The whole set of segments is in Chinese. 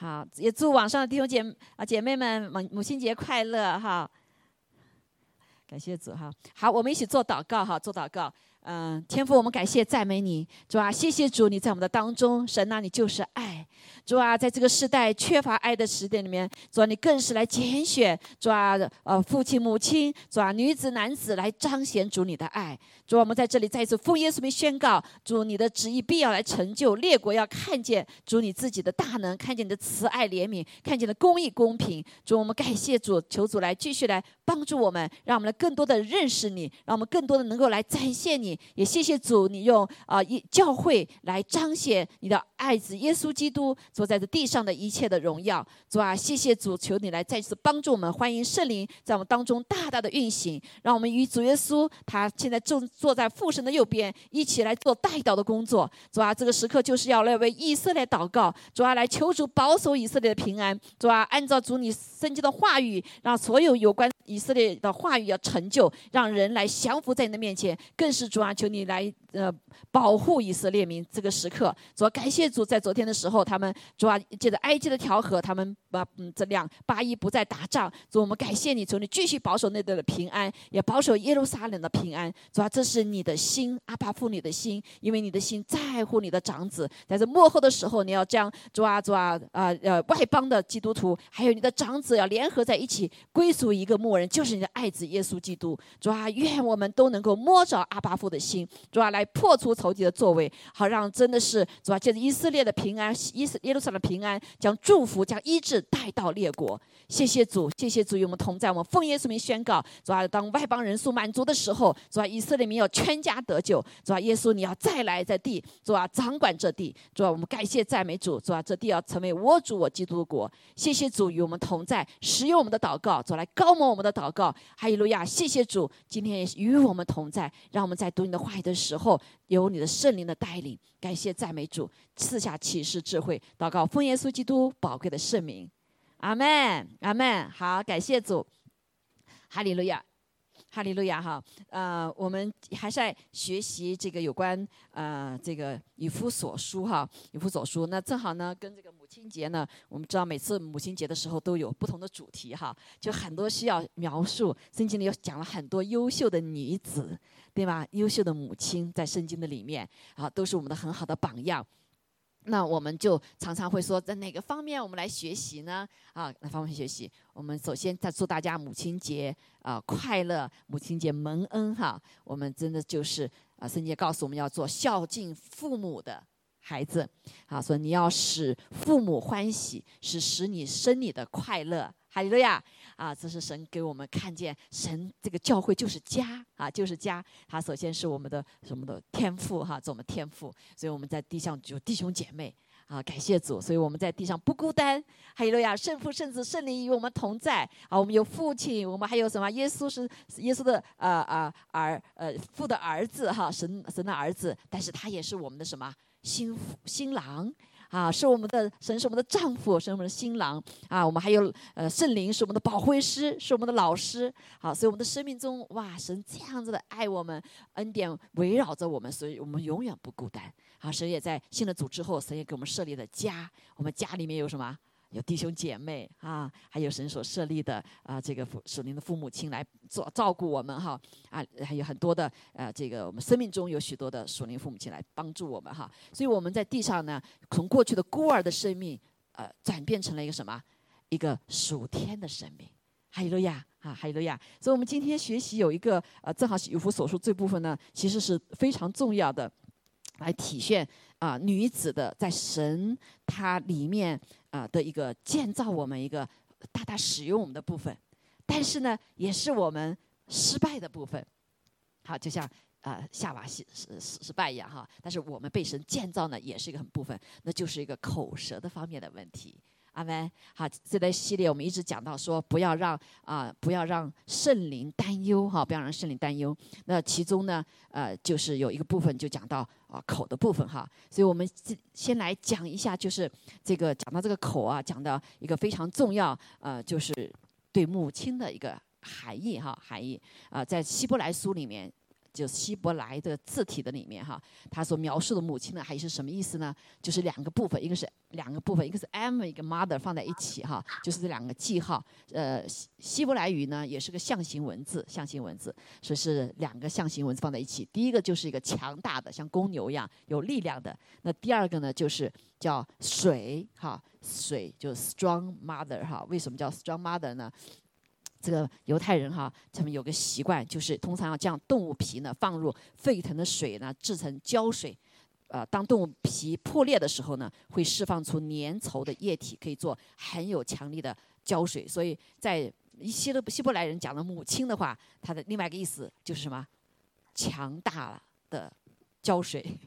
好，也祝网上的弟兄姐啊姐妹们母母亲节快乐哈！感谢主哈。好，我们一起做祷告哈，做祷告。嗯，天父，我们感谢赞美你，主啊，谢谢主，你在我们的当中，神啊，你就是爱，主啊，在这个时代缺乏爱的时点里面，主啊，你更是来拣选，主啊，呃，父亲母亲，主啊，女子男子来彰显主你的爱，主啊，我们在这里再一次奉耶稣名宣告，主你的旨意必要来成就，列国要看见主你自己的大能，看见你的慈爱怜悯，看见的公义公平，主，我们感谢主，求主来继续来帮助我们，让我们来更多的认识你，让我们更多的能够来展现你。也谢谢主，你用啊一教会来彰显你的爱子耶稣基督坐在这地上的一切的荣耀。主啊，谢谢主，求你来再次帮助我们，欢迎圣灵在我们当中大大的运行，让我们与主耶稣他现在正坐在父神的右边，一起来做代祷的工作。主啊，这个时刻就是要来为以色列祷告，主啊，来求主保守以色列的平安。主啊，按照主你圣经的话语，让所有有关以色列的话语要成就，让人来降服在你的面前，更是主。主啊，求你来呃保护以色列民这个时刻。主啊，感谢主，在昨天的时候，他们主啊借着埃及的调和，他们把嗯这两八一不再打仗。主，我们感谢你，求你继续保守那的平安，也保守耶路撒冷的平安。主啊，这是你的心，阿爸父你的心，因为你的心在乎你的长子。在这幕后的时候，你要将主啊主啊啊呃外邦的基督徒，还有你的长子要联合在一起，归属一个牧人，就是你的爱子耶稣基督。主啊，愿我们都能够摸着阿爸父。的心，主啊，来破除仇敌的作为，好让真的是主啊，借着以色列的平安，以色耶路撒冷的平安，将祝福、将医治带到列国。谢谢主，谢谢主与我们同在。我们奉耶稣名宣告，主啊，当外邦人数满足的时候，主啊，以色列民要全家得救。主啊，耶稣你要再来在地，主啊，掌管这地。主啊，我们感谢赞美主，主啊，这地要成为我主我基督国。谢谢主与我们同在，使用我们的祷告，主来高摩我们的祷告。哈利路亚！谢谢主，今天也与我们同在，让我们在读你的话语的时候，有你的圣灵的带领。感谢赞美主，赐下启示智慧。祷告奉耶稣基督宝贵的圣名。阿门，阿门。好，感谢主，哈利路亚，哈利路亚。哈，呃，我们还是在学习这个有关呃这个以夫所书哈，以夫所书。那正好呢，跟这个母亲节呢，我们知道每次母亲节的时候都有不同的主题哈，就很多需要描述。圣经里又讲了很多优秀的女子，对吧？优秀的母亲在圣经的里面啊，都是我们的很好的榜样。那我们就常常会说，在哪个方面我们来学习呢？啊，哪方面学习？我们首先在祝大家母亲节啊快乐，母亲节蒙恩哈。我们真的就是啊，圣经告诉我们要做孝敬父母的孩子，啊，说你要使父母欢喜，是使你生你的快乐。哈利路亚！啊，这是神给我们看见，神这个教会就是家啊，就是家。他首先是我们的什么的天赋哈，做我们天赋，所以我们在地上有弟兄姐妹啊，感谢主，所以我们在地上不孤单。还有路亚！圣父、圣子、圣灵与我们同在啊，我们有父亲，我们还有什么？耶稣是耶稣的呃呃儿呃父的儿子哈，神神的儿子，但是他也是我们的什么新新郎。啊，是我们的神，是我们的丈夫，是我们的新郎啊！我们还有呃圣灵，是我们的保惠师，是我们的老师。好，所以我们的生命中，哇，神这样子的爱我们，恩典围绕着我们，所以我们永远不孤单。啊，神也在信了主之后，神也给我们设立了家。我们家里面有什么？有弟兄姐妹啊，还有神所设立的啊，这个属灵的父母亲来做照顾我们哈啊，还有很多的呃，这个我们生命中有许多的属灵父母亲来帮助我们哈，所以我们在地上呢，从过去的孤儿的生命呃，转变成了一个什么？一个属天的生命。哈利路亚啊，哈利路亚！所以我们今天学习有一个呃，正好是有福所述这部分呢，其实是非常重要的，来体现啊女子的在神她里面。啊的一个建造我们一个大大使用我们的部分，但是呢，也是我们失败的部分。好，就像啊夏娃失失失败一样哈。但是我们被神建造呢，也是一个很部分，那就是一个口舌的方面的问题。阿门。好，这个系列我们一直讲到说，不要让啊，不要让圣灵担忧哈，不要让圣灵担忧。那其中呢，呃，就是有一个部分就讲到啊口的部分哈。所以我们先来讲一下，就是这个讲到这个口啊，讲到一个非常重要呃，就是对母亲的一个含义哈，含义啊，在希伯来书里面就希伯来的字体的里面哈，他所描述的母亲呢，还是什么意思呢？就是两个部分，一个是两个部分，一个是 m，一个 mother 放在一起哈，就是这两个记号。呃，希伯来语呢也是个象形文字，象形文字，所以是两个象形文字放在一起。第一个就是一个强大的，像公牛一样有力量的。那第二个呢，就是叫水哈，水就 strong mother 哈。为什么叫 strong mother 呢？这个犹太人哈，他们有个习惯，就是通常要将动物皮呢放入沸腾的水呢，制成胶水。呃，当动物皮破裂的时候呢，会释放出粘稠的液体，可以做很有强力的胶水。所以在一些的希伯来人讲的母亲的话，它的另外一个意思就是什么？强大的浇水。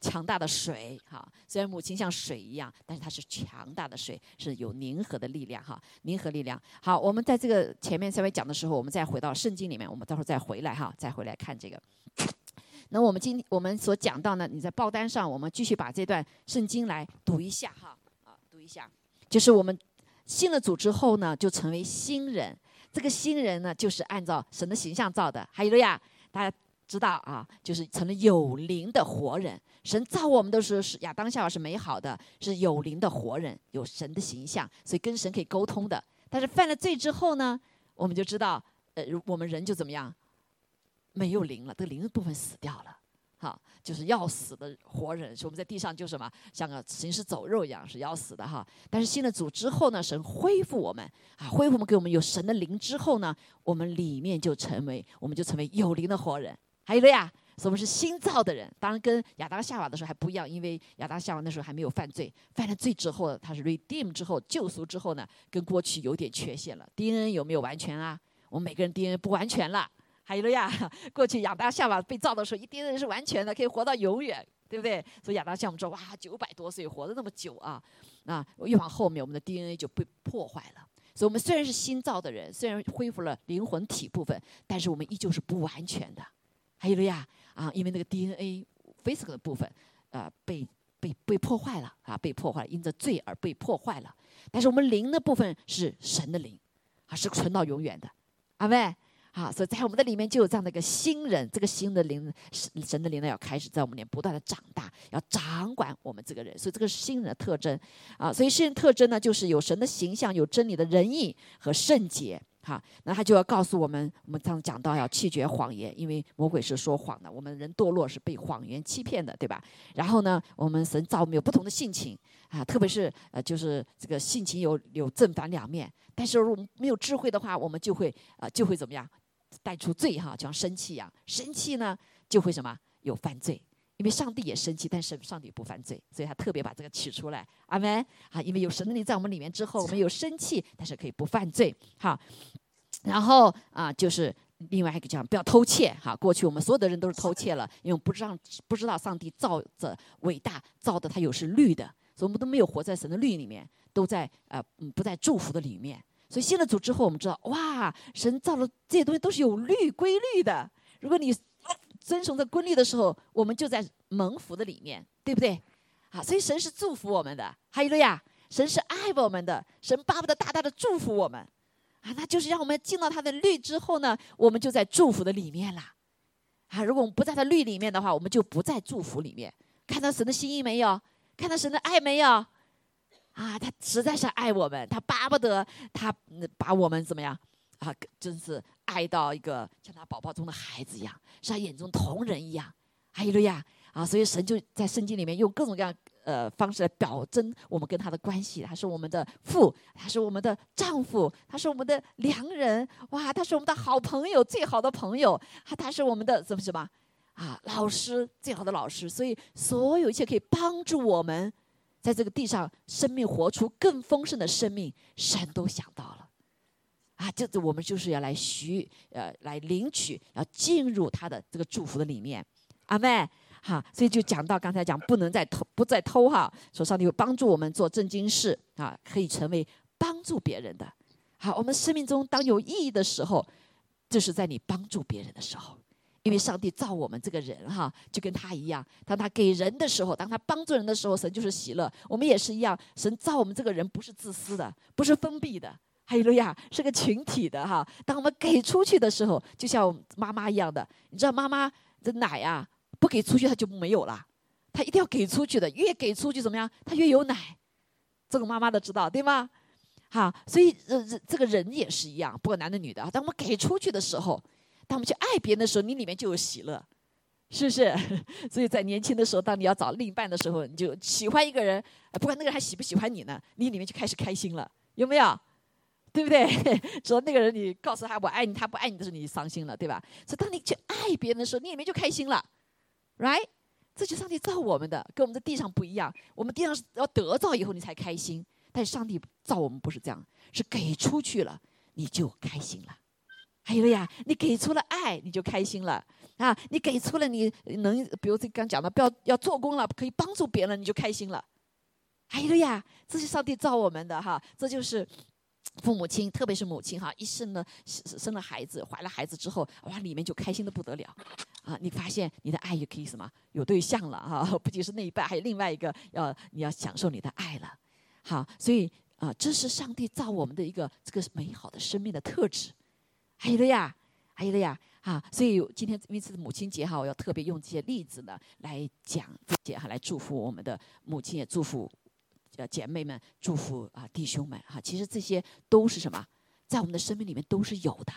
强大的水，哈，虽然母亲像水一样，但是它是强大的水，是有凝合的力量，哈，凝合力量。好，我们在这个前面稍微讲的时候，我们再回到圣经里面，我们到时候再回来，哈，再回来看这个。那我们今我们所讲到呢，你在报单上，我们继续把这段圣经来读一下，哈，啊，读一下，就是我们信了主之后呢，就成为新人。这个新人呢，就是按照神的形象造的。还有了呀，大家。知道啊，就是成了有灵的活人。神造我们的时候是亚当夏娃是美好的，是有灵的活人，有神的形象，所以跟神可以沟通的。但是犯了罪之后呢，我们就知道，呃，我们人就怎么样，没有灵了，这个灵的部分死掉了，好，就是要死的活人。所以我们在地上就什么，像个行尸走肉一样，是要死的哈。但是信了主之后呢，神恢复我们啊，恢复我们给我们有神的灵之后呢，我们里面就成为，我们就成为有灵的活人。还有了呀，什么是新造的人？当然跟亚当夏娃的时候还不一样，因为亚当夏娃那时候还没有犯罪，犯了罪之后，他是 redeem 之后救赎之后呢，跟过去有点缺陷了。DNA 有没有完全啊？我们每个人 DNA 不完全了。还有了呀，过去亚当夏娃被造的时候，一 DNA 是完全的，可以活到永远，对不对？所以亚当夏娃说，哇，九百多岁活了那么久啊，那越往后面，我们的 DNA 就被破坏了。所以我们虽然是新造的人，虽然恢复了灵魂体部分，但是我们依旧是不完全的。还有了呀，啊，因为那个 DNA physical 的部分，呃，被被被破坏了啊，被破坏了，因着罪而被破坏了。但是我们灵的部分是神的灵，啊，是存到永远的，阿妹，啊，所以在我们的里面就有这样的一个新人，这个新的灵，神神的灵呢要开始在我们里面不断的长大，要掌管我们这个人，所以这个是新人的特征，啊，所以新人特征呢就是有神的形象，有真理的仁义和圣洁。哈，那他就要告诉我们，我们刚讲到要弃绝谎言，因为魔鬼是说谎的，我们人堕落是被谎言欺骗的，对吧？然后呢，我们神造我们有不同的性情啊，特别是呃，就是这个性情有有正反两面。但是如果没有智慧的话，我们就会呃，就会怎么样带出罪哈，就像生气一样，生气呢就会什么有犯罪。因为上帝也生气，但是上帝不犯罪，所以他特别把这个取出来。阿门。啊，因为有神的灵在我们里面之后，我们有生气，但是可以不犯罪。好，然后啊，就是另外一个讲不要偷窃。哈，过去我们所有的人都是偷窃了，因为不知道不知道上帝造的伟大，造的他有是律的，所以我们都没有活在神的律里面，都在呃不在祝福的里面。所以信了主之后，我们知道哇，神造的这些东西都是有律规律的。如果你遵从的规律的时候，我们就在蒙福的里面，对不对？好，所以神是祝福我们的，还有了呀，神是爱我们的，神巴不得大大的祝福我们，啊，那就是让我们进到他的律之后呢，我们就在祝福的里面了。啊，如果我们不在他律里面的话，我们就不在祝福里面。看到神的心意没有？看到神的爱没有？啊，他实在是爱我们，他巴不得他把我们怎么样？啊，真是。爱到一个像他宝宝中的孩子一样，是他眼中同人一样，哈利路亚啊！所以神就在圣经里面用各种各样呃方式来表征我们跟他的关系。他是我们的父，他是我们的丈夫，他是我们的良人，哇，他是我们的好朋友，最好的朋友，他他是我们的什么什么啊？老师，最好的老师。所以所有一切可以帮助我们在这个地上生命活出更丰盛的生命，神都想到了。啊，就是我们就是要来许，呃，来领取，要进入他的这个祝福的里面，阿妹，哈，所以就讲到刚才讲不能再偷，不再偷哈，说上帝会帮助我们做正经事啊，可以成为帮助别人的。好，我们生命中当有意义的时候，就是在你帮助别人的时候，因为上帝造我们这个人哈，就跟他一样，当他给人的时候，当他帮助人的时候，神就是喜乐。我们也是一样，神造我们这个人不是自私的，不是封闭的。哈利路亚是个群体的哈，当我们给出去的时候，就像妈妈一样的，你知道妈妈这奶啊不给出去，它就没有了。它一定要给出去的，越给出去怎么样？他越有奶。这个妈妈都知道，对吗？好，所以这这，这个人也是一样，不管男的女的。当我们给出去的时候，当我们去爱别人的时候，你里面就有喜乐，是不是？所以在年轻的时候，当你要找另一半的时候，你就喜欢一个人，不管那个人还喜不喜欢你呢，你里面就开始开心了，有没有？对不对？说那个人，你告诉他我爱你，他不爱你的时候，你伤心了，对吧？所以当你去爱别人的时候，你里面就开心了，right？这就上帝造我们的，跟我们在地上不一样。我们地上是要得到以后你才开心。但是上帝造我们不是这样，是给出去了你就开心了。还有呀，你给出了爱你就开心了啊！你给出了你能，比如这刚讲的，不要要做工了，可以帮助别人你就开心了。还有呀，这是上帝造我们的哈，这就是父母亲，特别是母亲哈，一生呢生生了孩子，怀了孩子之后，哇，里面就开心的不得了啊！你发现你的爱也可以什么有对象了哈，不仅是那一半，还有另外一个要你要享受你的爱了。好，所以啊，这是上帝造我们的一个这个美好的生命的特质。还有的呀，还有的呀，啊，所以今天因为是母亲节哈，我要特别用这些例子呢来讲这些哈，来祝福我们的母亲，也祝福呃姐妹们，祝福啊弟兄们哈。其实这些都是什么，在我们的生命里面都是有的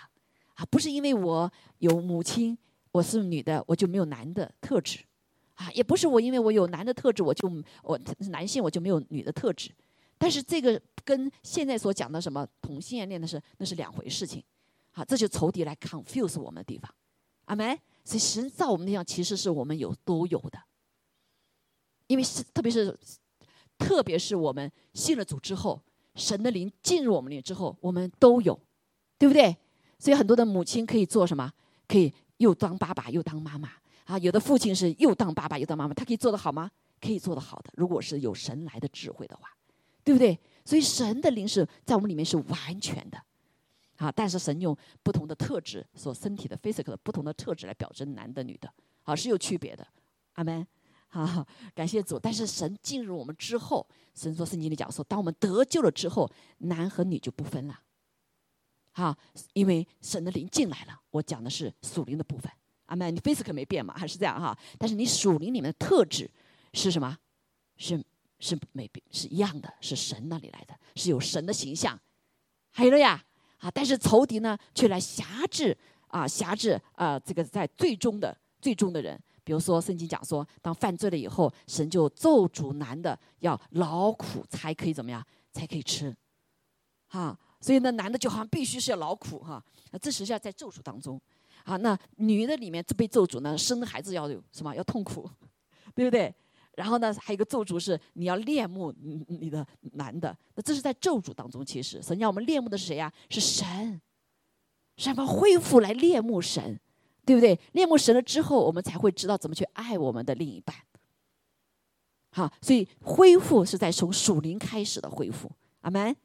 啊，不是因为我有母亲，我是女的，我就没有男的特质啊，也不是我因为我有男的特质，我就我男性我就没有女的特质。但是这个跟现在所讲的什么同性恋的是那是两回事情，好，这就仇敌来 confuse 我们的地方，阿门。所以神造我们地方其实是我们有都有的，因为是特别是特别是我们信了主之后，神的灵进入我们里之后，我们都有，对不对？所以很多的母亲可以做什么？可以又当爸爸又当妈妈啊。有的父亲是又当爸爸又当妈妈，他可以做得好吗？可以做得好的，如果是有神来的智慧的话。对不对？所以神的灵是在我们里面是完全的，啊！但是神用不同的特质，所身体的 physical 的不同的特质来表征男的女的，啊，是有区别的。阿门。好，感谢主。但是神进入我们之后，神说圣经里讲说，当我们得救了之后，男和女就不分了，好，因为神的灵进来了。我讲的是属灵的部分。阿门。你 physical 没变嘛？还 是这样哈？但是你属灵里面的特质是什么？是。是没变，是一样的，是神那里来的，是有神的形象，还有了呀啊！但是仇敌呢，却来辖制啊，辖制啊，这个在最终的最终的人，比如说圣经讲说，当犯罪了以后，神就咒诅男的要劳苦才可以怎么样，才可以吃，哈，所以那男的就好像必须是要劳苦哈，那这实际上在咒诅当中，啊，那女的里面被咒诅呢，生孩子要有什么，要痛苦，对不对？然后呢，还有一个咒诅是你要恋慕你的男的，那这是在咒诅当中。其实神让我们恋慕的是谁呀？是神，什么恢复来恋慕神，对不对？恋慕神了之后，我们才会知道怎么去爱我们的另一半。好，所以恢复是在从属灵开始的恢复。阿门，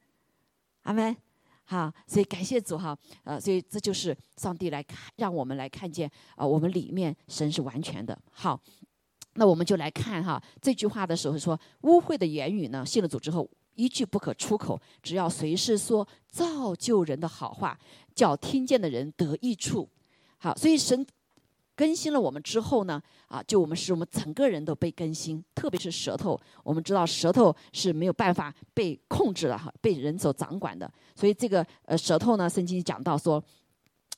阿门。好，所以感谢主哈，呃，所以这就是上帝来看，让我们来看见啊，我们里面神是完全的。好。那我们就来看哈这句话的时候说，污秽的言语呢，信了主之后一句不可出口，只要随时说造就人的好话，叫听见的人得益处。好，所以神更新了我们之后呢，啊，就我们使我们整个人都被更新，特别是舌头，我们知道舌头是没有办法被控制的哈，被人所掌管的，所以这个呃舌头呢，圣经讲到说。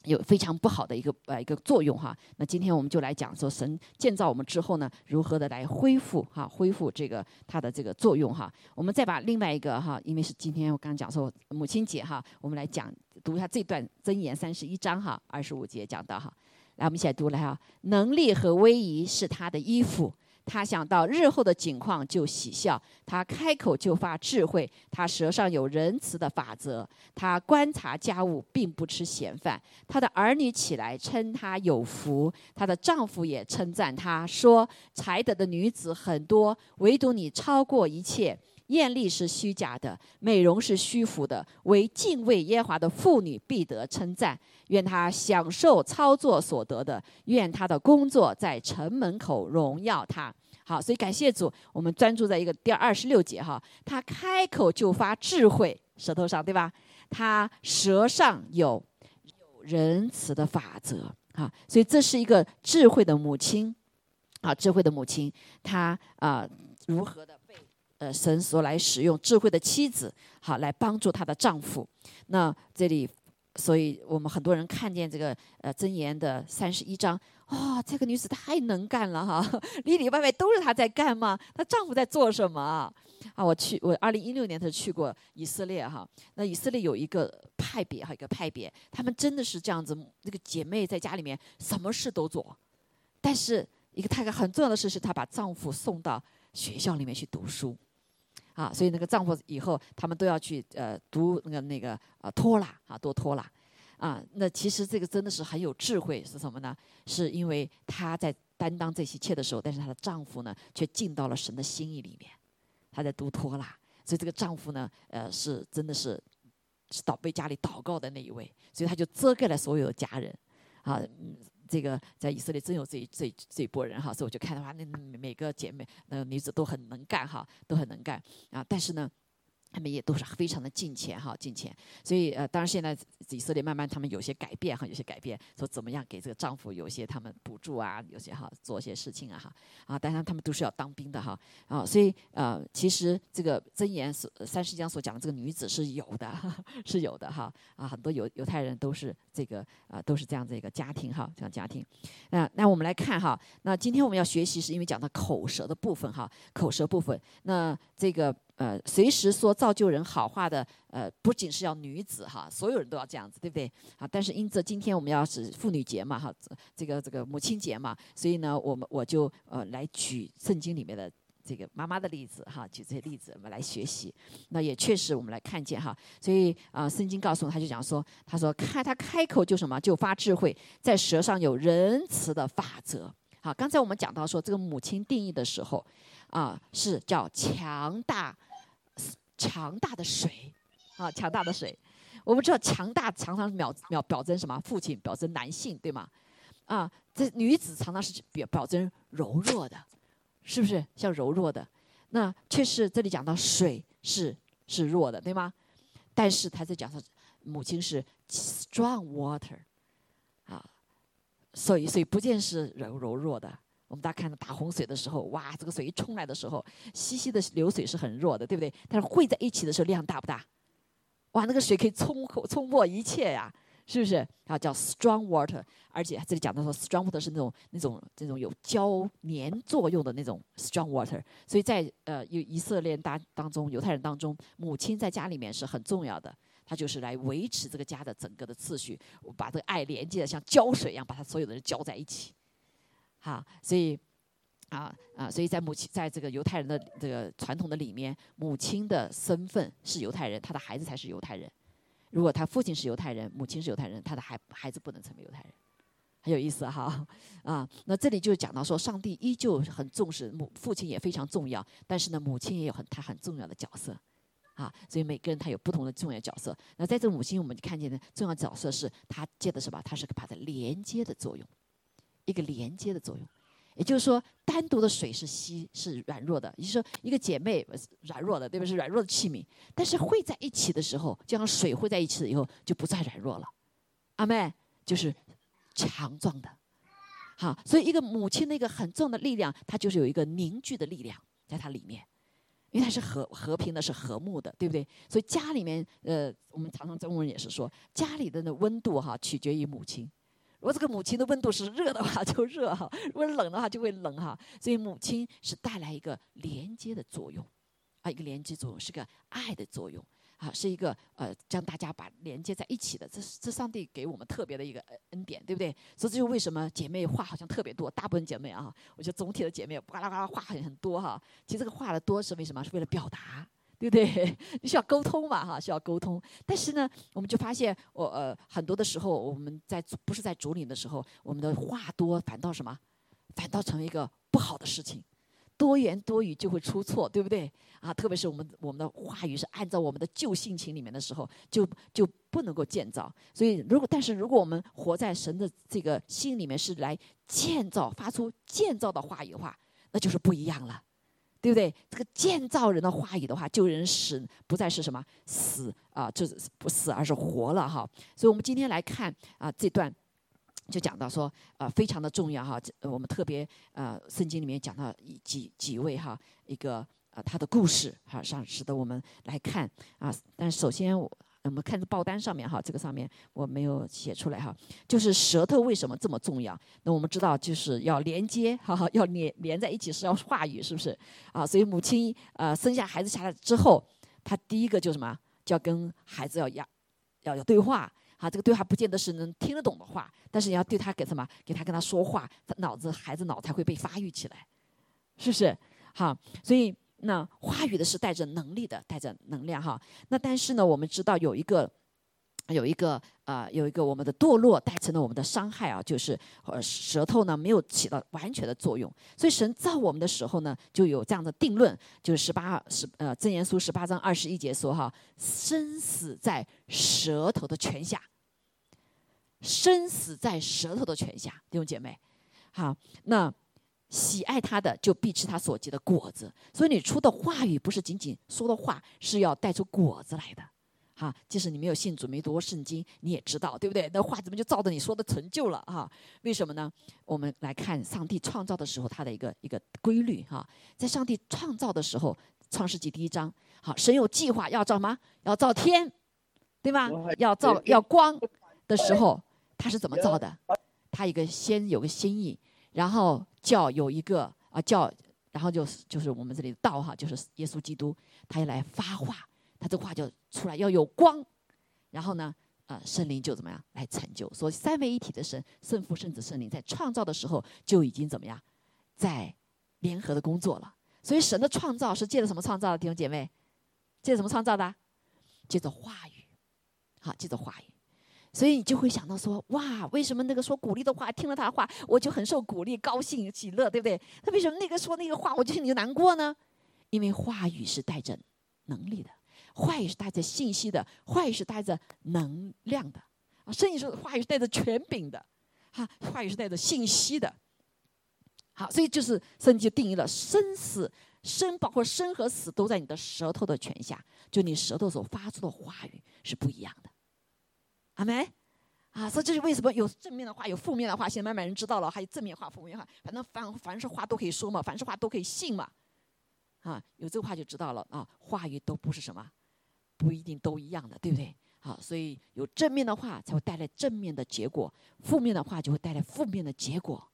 有非常不好的一个呃一个作用哈，那今天我们就来讲说神建造我们之后呢，如何的来恢复哈，恢复这个它的这个作用哈。我们再把另外一个哈，因为是今天我刚刚讲说母亲节哈，我们来讲读一下这段箴言三十一章哈，二十五节讲到哈，来我们一起来读来哈，能力和威仪是他的衣服。他想到日后的景况就喜笑，他开口就发智慧，他舌上有仁慈的法则，他观察家务并不吃闲饭，他的儿女起来称他有福，他的丈夫也称赞他说：才德的女子很多，唯独你超过一切。艳丽是虚假的，美容是虚浮的，唯敬畏耶华的妇女必得称赞。愿她享受操作所得的，愿她的工作在城门口荣耀她。好，所以感谢主，我们专注在一个第二十六节哈，他开口就发智慧，舌头上对吧？他舌上有仁慈的法则。啊，所以这是一个智慧的母亲，啊，智慧的母亲，她啊如何的呃神所来使用智慧的妻子，好来帮助她的丈夫。那这里，所以我们很多人看见这个呃箴言的三十一章，哇，这个女子太能干了哈，里里外外都是她在干吗？她丈夫在做什么啊？我去，我二零一六年的时候去过以色列哈。那以色列有一个派别哈，一个派别，他们真的是这样子。那个姐妹在家里面什么事都做，但是一个太太很重要的事是，她把丈夫送到学校里面去读书。啊，所以那个丈夫以后他们都要去呃读那个那个呃托拉啊，读托拉。啊，那其实这个真的是很有智慧，是什么呢？是因为她在担当这一切的时候，但是她的丈夫呢，却进到了神的心意里面。她在读托拉，所以这个丈夫呢，呃，是真的是是祷为家里祷告的那一位，所以他就遮盖了所有的家人，啊，嗯这个在以色列真有这一这一这一波人哈，所以我就看的话，那每个姐妹那个女子都很能干哈，都很能干啊，但是呢。他们也都是非常的敬虔哈，敬虔。所以呃，当然现在以色列慢慢他们有些改变哈，有些改变，说怎么样给这个丈夫有些他们补助啊，有些哈做些事情啊哈啊，当然他们都是要当兵的哈啊，所以呃，其实这个箴言所三十章所讲的这个女子是有的，是有的哈啊，很多犹犹太人都是这个啊，都是这样子一个家庭哈，这样家庭。那那我们来看哈，那今天我们要学习是因为讲到口舌的部分哈，口舌部分，那这个。呃，随时说造就人好话的，呃，不仅是要女子哈，所有人都要这样子，对不对？啊，但是因着今天我们要是妇女节嘛，哈，这个这个母亲节嘛，所以呢，我们我就呃来举圣经里面的这个妈妈的例子哈，举这些例子我们来学习。那也确实我们来看见哈，所以啊，圣经告诉我，他就讲说，他说开他开口就什么就发智慧，在舌上有仁慈的法则。好，刚才我们讲到说这个母亲定义的时候，啊，是叫强大。强大的水，啊，强大的水。我们知道强大常常表表表征什么？父亲表征男性，对吗？啊，这女子常常是表表征柔弱的，是不是？像柔弱的，那却是这里讲到水是是弱的，对吗？但是他在讲说母亲是 strong water，啊，所以所以不见是柔柔弱的。我们大家看到大洪水的时候，哇，这个水一冲来的时候，稀稀的流水是很弱的，对不对？但是汇在一起的时候，量大不大？哇，那个水可以冲破冲破一切呀，是不是？啊，叫 strong water，而且这里讲到说，strong water 是那种那种这种有胶粘作用的那种 strong water。所以在呃，以以色列当当中，犹太人当中，母亲在家里面是很重要的，她就是来维持这个家的整个的秩序，把这个爱连接的像胶水一样，把它所有的人浇在一起。啊，所以，啊啊，所以在母亲在这个犹太人的这个传统的里面，母亲的身份是犹太人，他的孩子才是犹太人。如果他父亲是犹太人，母亲是犹太人，他的孩孩子不能成为犹太人，很有意思哈啊。那这里就讲到说，上帝依旧很重视母父亲也非常重要，但是呢，母亲也有很他很重要的角色啊。所以每个人他有不同的重要角色。那在这母亲，我们就看见的重要角色是他接的什么？他是把它连接的作用。一个连接的作用，也就是说，单独的水是稀是软弱的，也就是说，一个姐妹软弱的，对不对？是软弱的器皿，但是汇在一起的时候，就像水汇在一起了以后，就不再软弱了。阿妹就是强壮的，好，所以一个母亲那个很重的力量，它就是有一个凝聚的力量在它里面，因为它是和和平的，是和睦的，对不对？所以家里面，呃，我们常常中国人也是说，家里的那温度哈，取决于母亲。如果这个母亲的温度是热的话，就热哈；如果冷的话，就会冷哈。所以母亲是带来一个连接的作用，啊，一个连接作用是个爱的作用，啊，是一个呃将大家把连接在一起的。这是这上帝给我们特别的一个恩典，对不对？所以这就为什么姐妹话好像特别多，大部分姐妹啊，我觉得总体的姐妹呱啦呱啦话很很多哈。其实这个话的多是为什么？是为了表达。对不对？你 需要沟通嘛，哈，需要沟通。但是呢，我们就发现，我呃，很多的时候，我们在不是在主领的时候，我们的话多，反倒什么？反倒成为一个不好的事情。多言多语就会出错，对不对？啊，特别是我们我们的话语是按照我们的旧性情里面的时候，就就不能够建造。所以，如果但是如果我们活在神的这个心里面，是来建造、发出建造的话语的话，那就是不一样了。对不对？这个建造人的话语的话，救人死不再是什么死啊，就是不死，而是活了哈。所以，我们今天来看啊这段就讲到说，呃，非常的重要哈。我们特别呃，圣经里面讲到几几位哈，一个呃他的故事哈，上使得我们来看啊。但首先我我们看这报单上面哈，这个上面我没有写出来哈，就是舌头为什么这么重要？那我们知道就是要连接，哈哈，要连连在一起是要话语，是不是？啊，所以母亲呃生下孩子下来之后，她第一个就什么，就要跟孩子要要要有对话。啊，这个对话不见得是能听得懂的话，但是你要对他给什么？给他跟他说话，他脑子孩子脑才会被发育起来，是不是？好，所以那话语的是带着能力的，带着能量哈。那但是呢，我们知道有一个。有一个呃，有一个我们的堕落带成了我们的伤害啊，就是呃舌头呢没有起到完全的作用，所以神造我们的时候呢，就有这样的定论，就是十八十呃真言书十八章二十一节说哈，生死在舌头的权下，生死在舌头的权下，弟兄姐妹，好，那喜爱他的就必吃他所结的果子，所以你出的话语不是仅仅说的话，是要带出果子来的。哈，即使你没有信主，没读过圣经，你也知道，对不对？那话怎么就照着你说的成就了？哈，为什么呢？我们来看上帝创造的时候，他的一个一个规律。哈，在上帝创造的时候，《创世纪》第一章，好，神有计划要造什么？要造天，对吧？要造要光的时候，他是怎么造的？他一个先有个心意，然后叫有一个啊叫，然后就是就是我们这里的道哈，就是耶稣基督，他要来发话。他这话就出来要有光，然后呢，呃，圣灵就怎么样来成就？所以三位一体的神，圣父、圣子、圣灵，在创造的时候就已经怎么样，在联合的工作了。所以神的创造是借着什么创造的？弟兄姐妹，借着什么创造的？借着话语，好，借着话语。所以你就会想到说，哇，为什么那个说鼓励的话，听了他的话，我就很受鼓励、高兴、喜乐，对不对？那为什么那个说那个话，我就心里就难过呢？因为话语是带着能力的。话语是带着信息的，话语是带着能量的，啊，圣经说话语是带着权柄的，哈，话语是带着信息的，好，所以就是圣经定义了生死生，包括生和死都在你的舌头的权下，就你舌头所发出的话语是不一样的，阿门，啊，所以这是为什么有正面的话，有负面的话，现在慢慢人知道了，还有正面话、负面话，反正凡凡是话都可以说嘛，凡是话都可以信嘛，啊，有这个话就知道了啊，话语都不是什么。不一定都一样的，对不对？好，所以有正面的话才会带来正面的结果，负面的话就会带来负面的结果。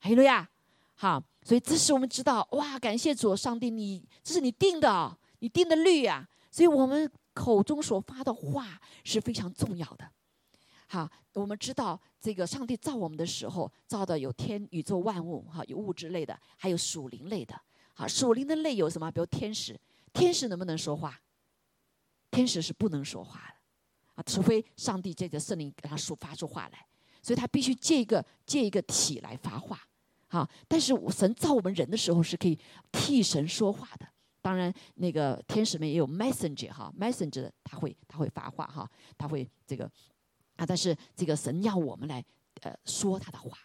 还有了呀，好，所以这是我们知道哇，感谢主上帝，你这是你定的，你定的律啊。所以我们口中所发的话是非常重要的。好，我们知道这个上帝造我们的时候，造的有天宇宙万物，哈，有物质类的，还有属灵类的。好，属灵的类有什么？比如天使，天使能不能说话？天使是不能说话的，啊，除非上帝借着圣灵给他说发出话来，所以他必须借一个借一个体来发话，好，但是神造我们人的时候是可以替神说话的。当然，那个天使们也有 messenger 哈，messenger 他会他会发话哈，他会这个啊，但是这个神要我们来呃说他的话，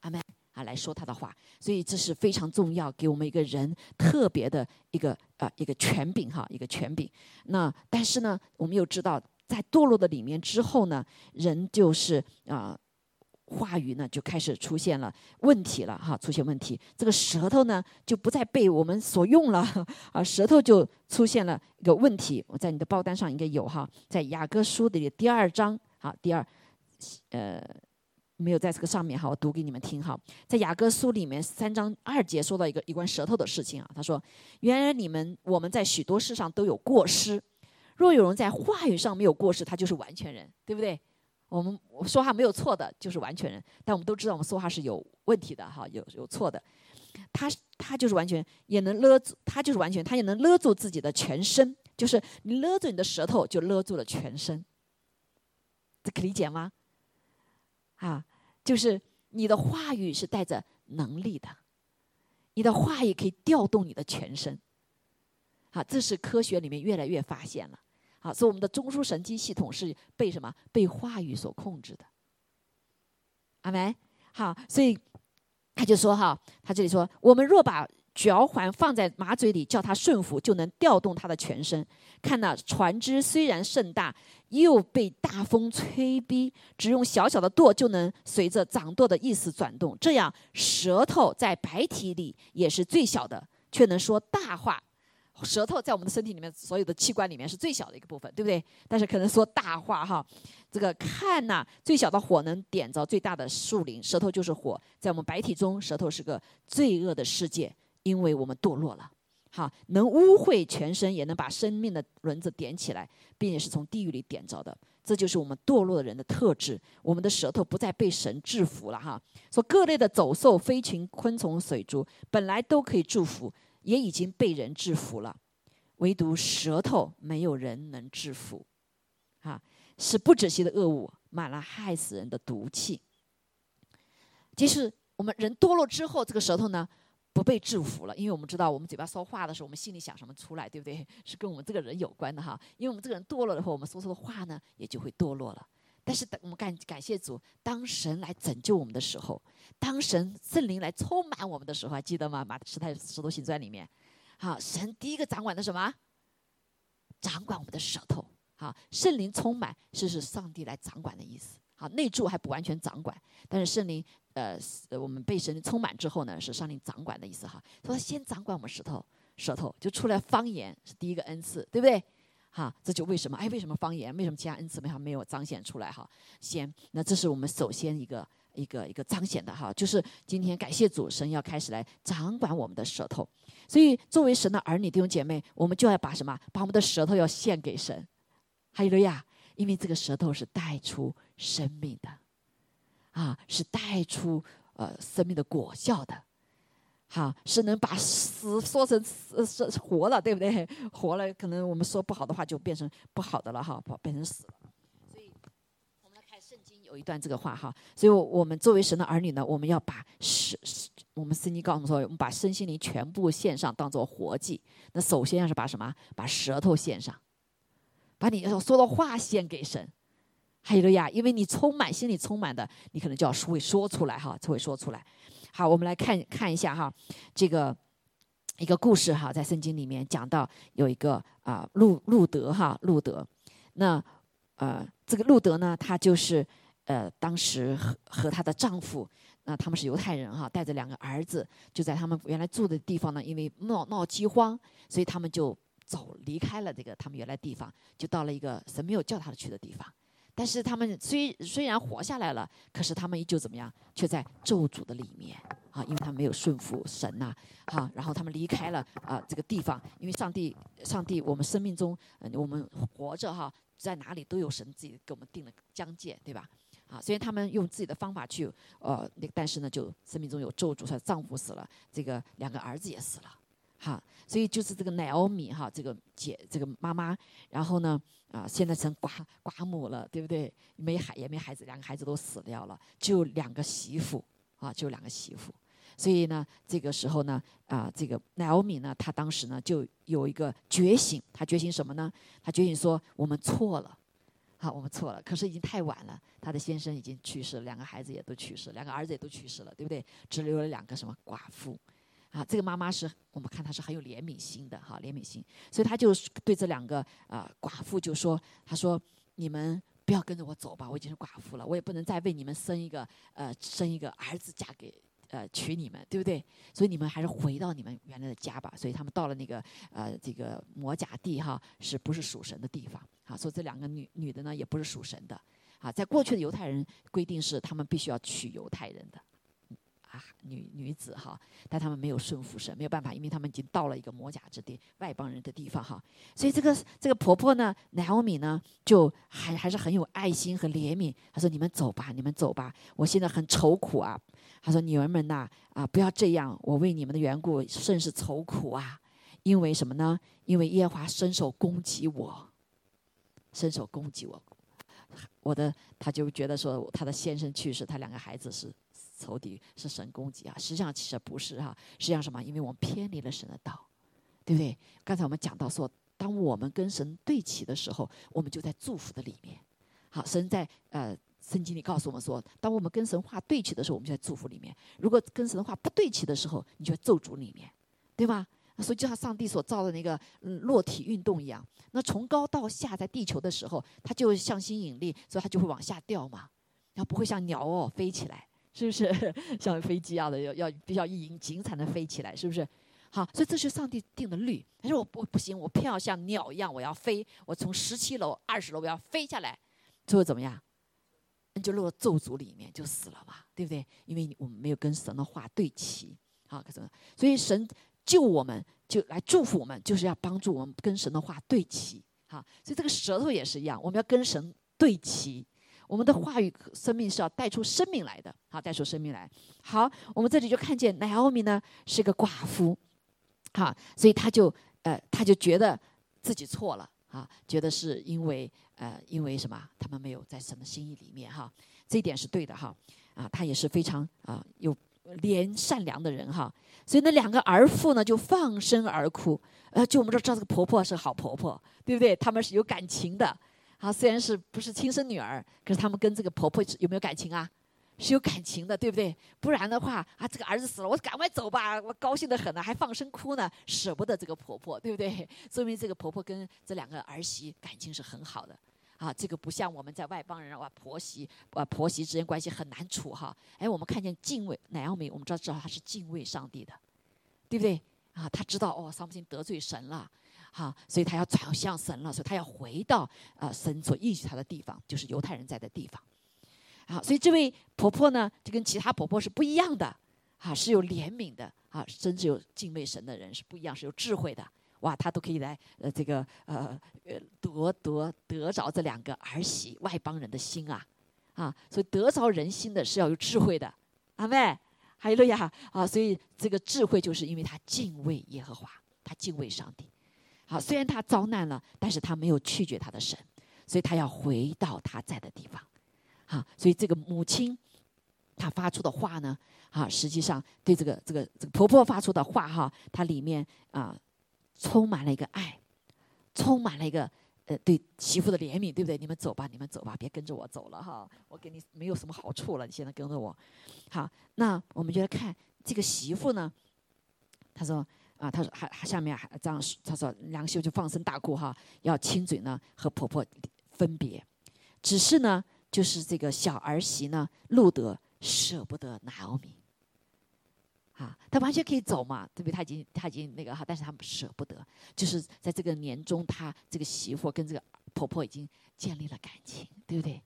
阿门。啊，来说他的话，所以这是非常重要，给我们一个人特别的一个啊一个权柄哈，一个权柄。那但是呢，我们又知道，在堕落的里面之后呢，人就是啊，话语呢就开始出现了问题了哈，出现问题。这个舌头呢就不再被我们所用了啊，舌头就出现了一个问题。我在你的报单上应该有哈，在雅各书的第二章好，第二呃。没有在这个上面哈，我读给你们听哈。在雅各书里面三章二节说到一个有关舌头的事情啊，他说：“原来你们我们在许多事上都有过失，若有人在话语上没有过失，他就是完全人，对不对？我们说话没有错的，就是完全人。但我们都知道，我们说话是有问题的哈，有有错的。他他就是完全，也能勒住，他就是完全，他也能勒住自己的全身，就是你勒住你的舌头，就勒住了全身。这可理解吗？啊。”就是你的话语是带着能力的，你的话语可以调动你的全身。好，这是科学里面越来越发现了。好，所以我们的中枢神经系统是被什么？被话语所控制的。阿门。好，所以他就说哈，他这里说，我们若把嚼环放在马嘴里，叫它顺服，就能调动它的全身。看那船只虽然甚大，又被大风吹逼，只用小小的舵就能随着掌舵的意思转动。这样，舌头在白体里也是最小的，却能说大话。舌头在我们的身体里面，所有的器官里面是最小的一个部分，对不对？但是可能说大话哈。这个看呐，最小的火能点着最大的树林，舌头就是火。在我们白体中，舌头是个罪恶的世界，因为我们堕落了。好，能污秽全身，也能把生命的轮子点起来，并且是从地狱里点着的。这就是我们堕落的人的特质。我们的舌头不再被神制服了哈。说各类的走兽、飞禽、昆虫、水族，本来都可以祝福。也已经被人制服了，唯独舌头没有人能制服，啊，是不止息的恶物，满了害死人的毒气。即使我们人堕落之后，这个舌头呢不被制服了，因为我们知道，我们嘴巴说话的时候，我们心里想什么出来，对不对？是跟我们这个人有关的哈。因为我们这个人堕落了后，我们说出的话呢也就会堕落了。但是，等我们感感谢主，当神来拯救我们的时候，当神圣灵来充满我们的时候，还记得吗？马十太十多行传里面，好，神第一个掌管的什么？掌管我们的舌头。好，圣灵充满，是是上帝来掌管的意思。好，内住还不完全掌管，但是圣灵，呃，我们被神灵充满之后呢，是上帝掌管的意思。哈，说先掌管我们舌头，舌头就出来方言是第一个恩赐，对不对？哈，这就为什么？哎，为什么方言？为什么其他恩赐没有没有彰显出来？哈，先，那这是我们首先一个一个一个彰显的哈，就是今天感谢主神要开始来掌管我们的舌头，所以作为神的儿女弟兄姐妹，我们就要把什么？把我们的舌头要献给神，哈利路亚！因为这个舌头是带出生命的，啊，是带出呃生命的果效的。好，是能把死说成死是活了，对不对？活了，可能我们说不好的话就变成不好的了哈，变成死了。所以，我们来看圣经有一段这个话哈。所以，我们作为神的儿女呢，我们要把是我们圣经告诉我们说，我们把身心灵全部献上，当做活祭。那首先要是把什么？把舌头献上，把你要说的话献给神。还有了呀，因为你充满心里充满的，你可能就要会说出来哈，才会说出来。好，我们来看看一下哈，这个一个故事哈，在圣经里面讲到有一个啊路路德哈路德，那呃这个路德呢，他就是呃当时和和她的丈夫，那他们是犹太人哈，带着两个儿子，就在他们原来住的地方呢，因为闹闹饥荒，所以他们就走离开了这个他们原来地方，就到了一个神没有叫他去的地方。但是他们虽虽然活下来了，可是他们依旧怎么样？却在咒诅的里面啊，因为他们没有顺服神呐，哈，然后他们离开了啊这个地方，因为上帝，上帝，我们生命中，我们活着哈，在哪里都有神自己给我们定了疆界，对吧？啊，虽然他们用自己的方法去，呃，那但是呢，就生命中有咒诅，他丈夫死了，这个两个儿子也死了，哈，所以就是这个乃欧米哈，这个姐，这个妈妈，然后呢？啊，现在成寡寡母了，对不对？没孩也没孩子，两个孩子都死掉了，就两个媳妇啊，就两个媳妇。所以呢，这个时候呢，啊，这个奈欧米呢，她当时呢就有一个觉醒，她觉醒什么呢？她觉醒说我们错了，好，我们错了。可是已经太晚了，她的先生已经去世了，两个孩子也都去世，两个儿子也都去世了，对不对？只留了两个什么寡妇。啊，这个妈妈是我们看她是很有怜悯心的，哈，怜悯心，所以她就对这两个啊寡妇就说：“她说你们不要跟着我走吧，我已经是寡妇了，我也不能再为你们生一个呃生一个儿子嫁给呃娶你们，对不对？所以你们还是回到你们原来的家吧。所以他们到了那个呃这个摩甲地哈，是不是属神的地方？啊，说这两个女女的呢也不是属神的，啊，在过去的犹太人规定是他们必须要娶犹太人的。”啊，女女子哈，但他们没有顺服神，没有办法，因为他们已经到了一个魔甲之地、外邦人的地方哈。所以这个这个婆婆呢，乃奥米呢，就还还是很有爱心和怜悯。她说：“你们走吧，你们走吧，我现在很愁苦啊。”她说：“女儿们呐，啊，不要这样，我为你们的缘故甚是愁苦啊。因为什么呢？因为耶和华伸手攻击我，伸手攻击我。我的，他就觉得说，他的先生去世，他两个孩子是。”仇敌是神攻击啊，实际上其实不是哈，实际上什么？因为我们偏离了神的道，对不对？刚才我们讲到说，当我们跟神对齐的时候，我们就在祝福的里面。好，神在呃圣经里告诉我们说，当我们跟神话对齐的时候，我们就在祝福里面；如果跟神的话不对齐的时候，你就在咒诅里面，对吧？所以就像上帝所造的那个落体运动一样，那从高到下在地球的时候，它就向心引力，所以它就会往下掉嘛，然后不会像鸟哦飞起来，是不是？像飞机一样的要要比较紧紧才能飞起来，是不是？好，所以这是上帝定的律。他说我不不行，我偏要像鸟一样，我要飞，我从十七楼、二十楼我要飞下来，最后怎么样？就落到咒诅里面就死了嘛，对不对？因为我们没有跟神的话对齐。好，可怎么所以神。救我们，就来祝福我们，就是要帮助我们跟神的话对齐。好，所以这个舌头也是一样，我们要跟神对齐。我们的话语生命是要带出生命来的。好，带出生命来。好，我们这里就看见乃奥米呢是个寡妇，好，所以他就呃他就觉得自己错了啊，觉得是因为呃因为什么？他们没有在什么心意里面哈，这一点是对的哈啊，他也是非常啊有。怜善良的人哈，所以那两个儿妇呢就放声而哭。呃，就我们知道这个婆婆是好婆婆，对不对？他们是有感情的。啊，虽然是不是亲生女儿，可是他们跟这个婆婆有没有感情啊？是有感情的，对不对？不然的话啊，这个儿子死了，我赶快走吧，我高兴的很呢，还放声哭呢，舍不得这个婆婆，对不对？说明这个婆婆跟这两个儿媳感情是很好的。啊，这个不像我们在外邦人哇，婆媳啊婆媳之间关系很难处哈。哎，我们看见敬畏乃奥米，我们知道知道他是敬畏上帝的，对不对？啊，他知道哦，桑普得罪神了，好，所以他要转向神了，所以他要回到啊神所应许他的地方，就是犹太人在的地方。好，所以这位婆婆呢，就跟其他婆婆是不一样的，啊，是有怜悯的，啊，甚至有敬畏神的人是不一样，是有智慧的。哇，他都可以来呃，这个呃呃得得得着这两个儿媳外邦人的心啊，啊，所以得着人心的是要有智慧的，阿妹，还有了呀啊，所以这个智慧就是因为他敬畏耶和华，他敬畏上帝，好，虽然他遭难了，但是他没有拒绝他的神，所以他要回到他在的地方，好，所以这个母亲她发出的话呢，啊，实际上对这个这个这个婆婆发出的话哈，它里面啊。充满了一个爱，充满了一个呃对媳妇的怜悯，对不对？你们走吧，你们走吧，别跟着我走了哈，我给你没有什么好处了。你现在跟着我，好，那我们就来看这个媳妇呢。她说啊，他说还还下面还这样说，他说梁秀就放声大哭哈，要亲嘴呢和婆婆分别，只是呢就是这个小儿媳呢路德舍不得拿奥米。啊，他完全可以走嘛，对不对？他已经他已经那个哈，但是他舍不得，就是在这个年中，他这个媳妇跟这个婆婆已经建立了感情，对不对？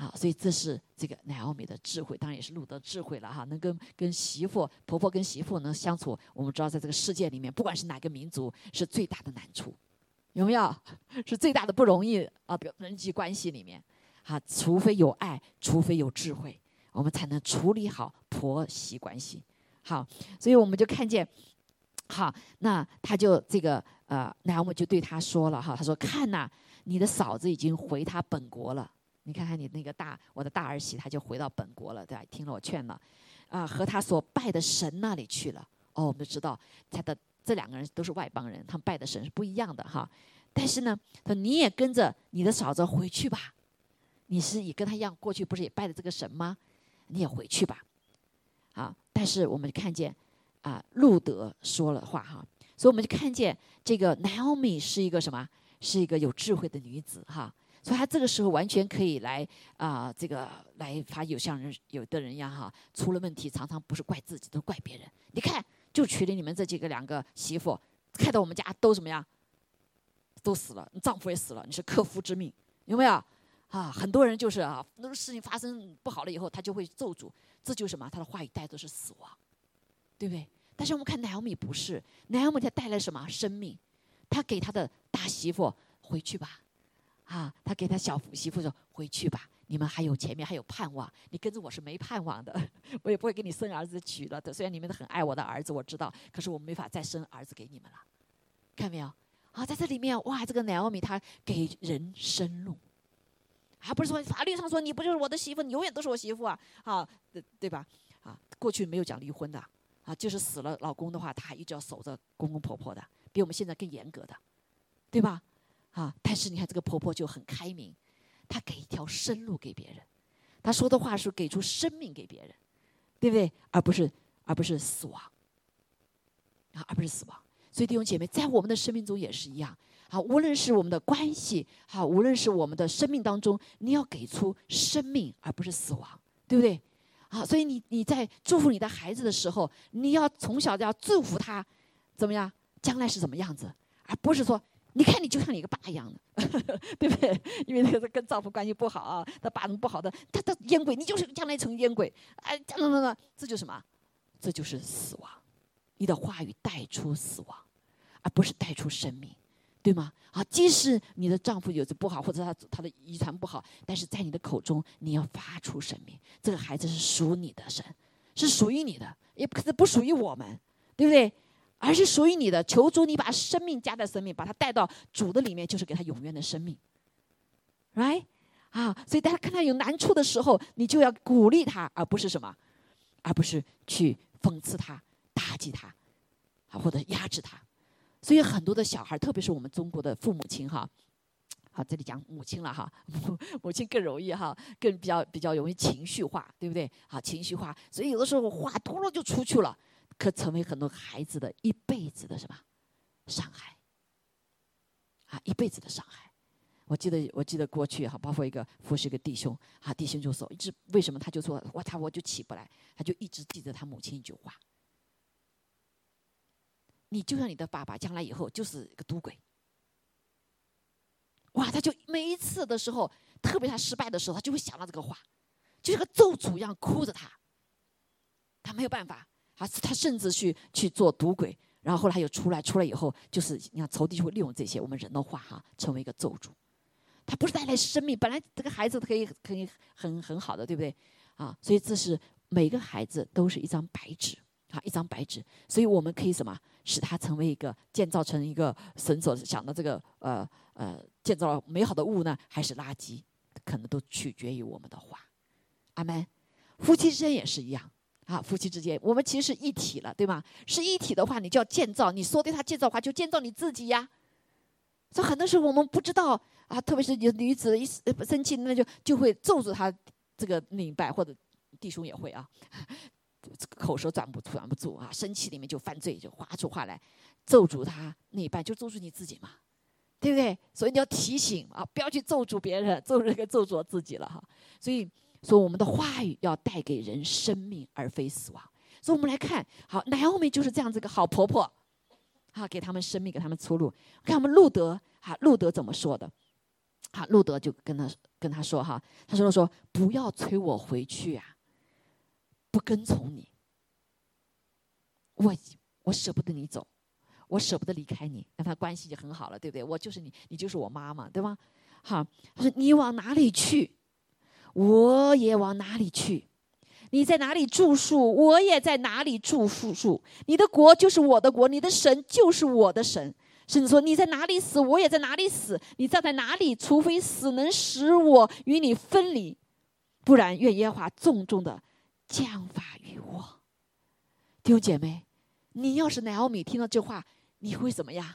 好，所以这是这个乃奥美的智慧，当然也是路德智慧了哈。能跟跟媳妇、婆婆跟媳妇能相处，我们知道在这个世界里面，不管是哪个民族，是最大的难处，有没有？是最大的不容易啊！比如人际关系里面，啊，除非有爱，除非有智慧，我们才能处理好婆媳关系。好，所以我们就看见，好，那他就这个呃，那我们就对他说了哈，他说看呐，你的嫂子已经回他本国了，你看看你那个大我的大儿媳，她就回到本国了，对吧？听了我劝了，啊，和他所拜的神那里去了。哦，我们就知道他的这两个人都是外邦人，他们拜的神是不一样的哈。但是呢，他说你也跟着你的嫂子回去吧，你是也跟他一样过去，不是也拜的这个神吗？你也回去吧。啊！但是我们看见，啊，路德说了话哈，所以我们就看见这个 Naomi 是一个什么？是一个有智慧的女子哈。所以他这个时候完全可以来啊，这个来，她有像人有的人一样哈，出了问题常常不是怪自己，都怪别人。你看，就娶了你们这几个两个媳妇，看到我们家都怎么样？都死了，你丈夫也死了，你是克夫之命，有没有？啊，很多人就是啊，那个事情发生不好了以后，他就会咒诅。这就是什么？他的话语带的是死亡，对不对？但是我们看乃奥米不是，乃奥米他带来什么生命？他给他的大媳妇回去吧，啊，他给他小媳妇说回去吧，你们还有前面还有盼望，你跟着我是没盼望的，我也不会给你生儿子娶了的。虽然你们都很爱我的儿子，我知道，可是我没法再生儿子给你们了，看没有？啊，在这里面哇，这个乃奥米他给人生路。还不是说法律上说你不就是我的媳妇，你永远都是我媳妇啊，啊，对对吧？啊，过去没有讲离婚的，啊，就是死了老公的话，他还一直要守着公公婆婆的，比我们现在更严格的，对吧？啊，但是你看这个婆婆就很开明，她给一条生路给别人，她说的话是给出生命给别人，对不对？而不是而不是死亡。啊，而不是死亡。所以弟兄姐妹，在我们的生命中也是一样。啊，无论是我们的关系，好，无论是我们的生命当中，你要给出生命，而不是死亡，对不对？啊，所以你你在祝福你的孩子的时候，你要从小就要祝福他，怎么样？将来是怎么样子？而不是说，你看你就像你个爸一样的，对不对？因为那个跟丈夫关系不好啊，他爸怎么不好的？他他烟鬼，你就是将来成烟鬼，哎，等等等等，这就是什么？这就是死亡。你的话语带出死亡，而不是带出生命。对吗？啊，即使你的丈夫有着不好，或者他他的遗传不好，但是在你的口中，你要发出生命。这个孩子是属你的，神是属于你的，也不是不属于我们，对不对？而是属于你的。求主，你把生命加在生命，把它带到主的里面，就是给他永远的生命，right？啊，所以大家看他有难处的时候，你就要鼓励他，而不是什么，而不是去讽刺他、打击他，啊，或者压制他。所以很多的小孩，特别是我们中国的父母亲哈，好，这里讲母亲了哈，母 母亲更容易哈，更比较比较容易情绪化，对不对？好，情绪化，所以有的时候话多了就出去了，可成为很多孩子的一辈子的什么伤害啊，一辈子的伤害。我记得我记得过去哈，包括一个服侍一个弟兄，啊，弟兄就说一直为什么他就说我他我就起不来，他就一直记得他母亲一句话。你就像你的爸爸，将来以后就是一个赌鬼。哇，他就每一次的时候，特别他失败的时候，他就会想到这个话，就像个咒诅一样哭着他。他没有办法，啊，他甚至去去做赌鬼，然后后来又出来，出来以后就是你看仇敌就会利用这些我们人的话哈，成为一个咒诅。他不是带来生命，本来这个孩子可以可以很很好的，对不对？啊，所以这是每个孩子都是一张白纸。啊，一张白纸，所以我们可以什么，使他成为一个建造成一个神所想的这个呃呃建造美好的物呢，还是垃圾，可能都取决于我们的话。阿门。夫妻之间也是一样啊，夫妻之间我们其实是一体了，对吗？是一体的话，你就要建造，你说对他建造话，就建造你自己呀。所以很多时候我们不知道啊，特别是有女子一生气，那就就会咒住他这个另一半，或者弟兄也会啊。口舌转不转不住啊！生气里面就犯罪，就发出话来，咒诅他那一半，就咒诅你自己嘛，对不对？所以你要提醒啊，不要去咒诅别人，咒这个咒诅自己了哈。所以说，我们的话语要带给人生命，而非死亡。所以我们来看，好，乃奥米就是这样子一个好婆婆，好，给他们生命，给他们出路。看我们路德，哈，路德怎么说的？好，路德就跟他跟他说哈，他说说不要催我回去啊。不跟从你，我我舍不得你走，我舍不得离开你，跟他关系就很好了，对不对？我就是你，你就是我妈妈，对吗？好，他说你往哪里去，我也往哪里去；你在哪里住宿，我也在哪里住宿。你的国就是我的国，你的神就是我的神。甚至说你在哪里死，我也在哪里死。你站在哪里，除非死能使我与你分离，不然愿耶和华重重的。降法于我，弟兄姐妹，你要是乃奥米听到这话，你会怎么样？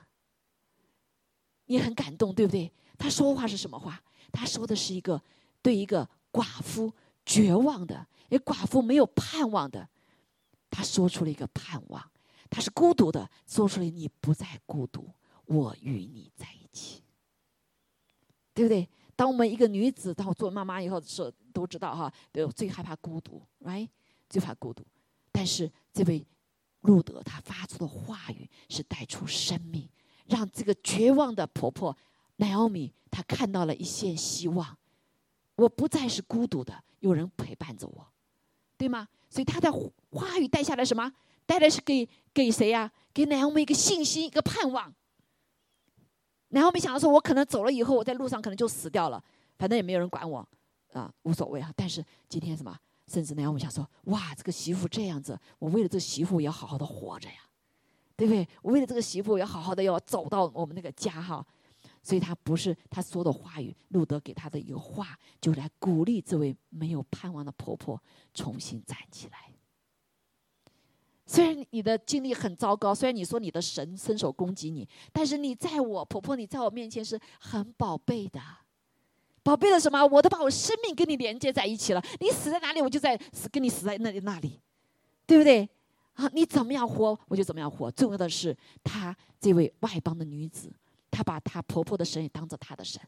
你很感动，对不对？他说话是什么话？他说的是一个对一个寡妇绝望的，一寡妇没有盼望的，她说出了一个盼望。她是孤独的，说出了你不再孤独，我与你在一起，对不对？当我们一个女子当做妈妈以后，说都知道哈，对，最害怕孤独，right？最怕孤独。但是这位路德她发出的话语是带出生命，让这个绝望的婆婆奈奥米她看到了一线希望。我不再是孤独的，有人陪伴着我，对吗？所以她的话语带下来什么？带来是给给谁呀？给奈奥米一个信心，一个盼望。然后没想到说，我可能走了以后，我在路上可能就死掉了，反正也没有人管我，啊，无所谓啊。但是今天什么，甚至呢，我们想说，哇，这个媳妇这样子，我为了这个媳妇也要好好的活着呀，对不对？我为了这个媳妇要好好的要走到我们那个家哈。所以他不是他说的话语，路德给他的一个话，就来鼓励这位没有盼望的婆婆重新站起来。虽然你的经历很糟糕，虽然你说你的神伸手攻击你，但是你在我婆婆，你在我面前是很宝贝的，宝贝的什么？我都把我生命跟你连接在一起了。你死在哪里，我就在死跟你死在那里那里，对不对？啊，你怎么样活，我就怎么样活。重要的是，她这位外邦的女子，她把她婆婆的神也当做她的神。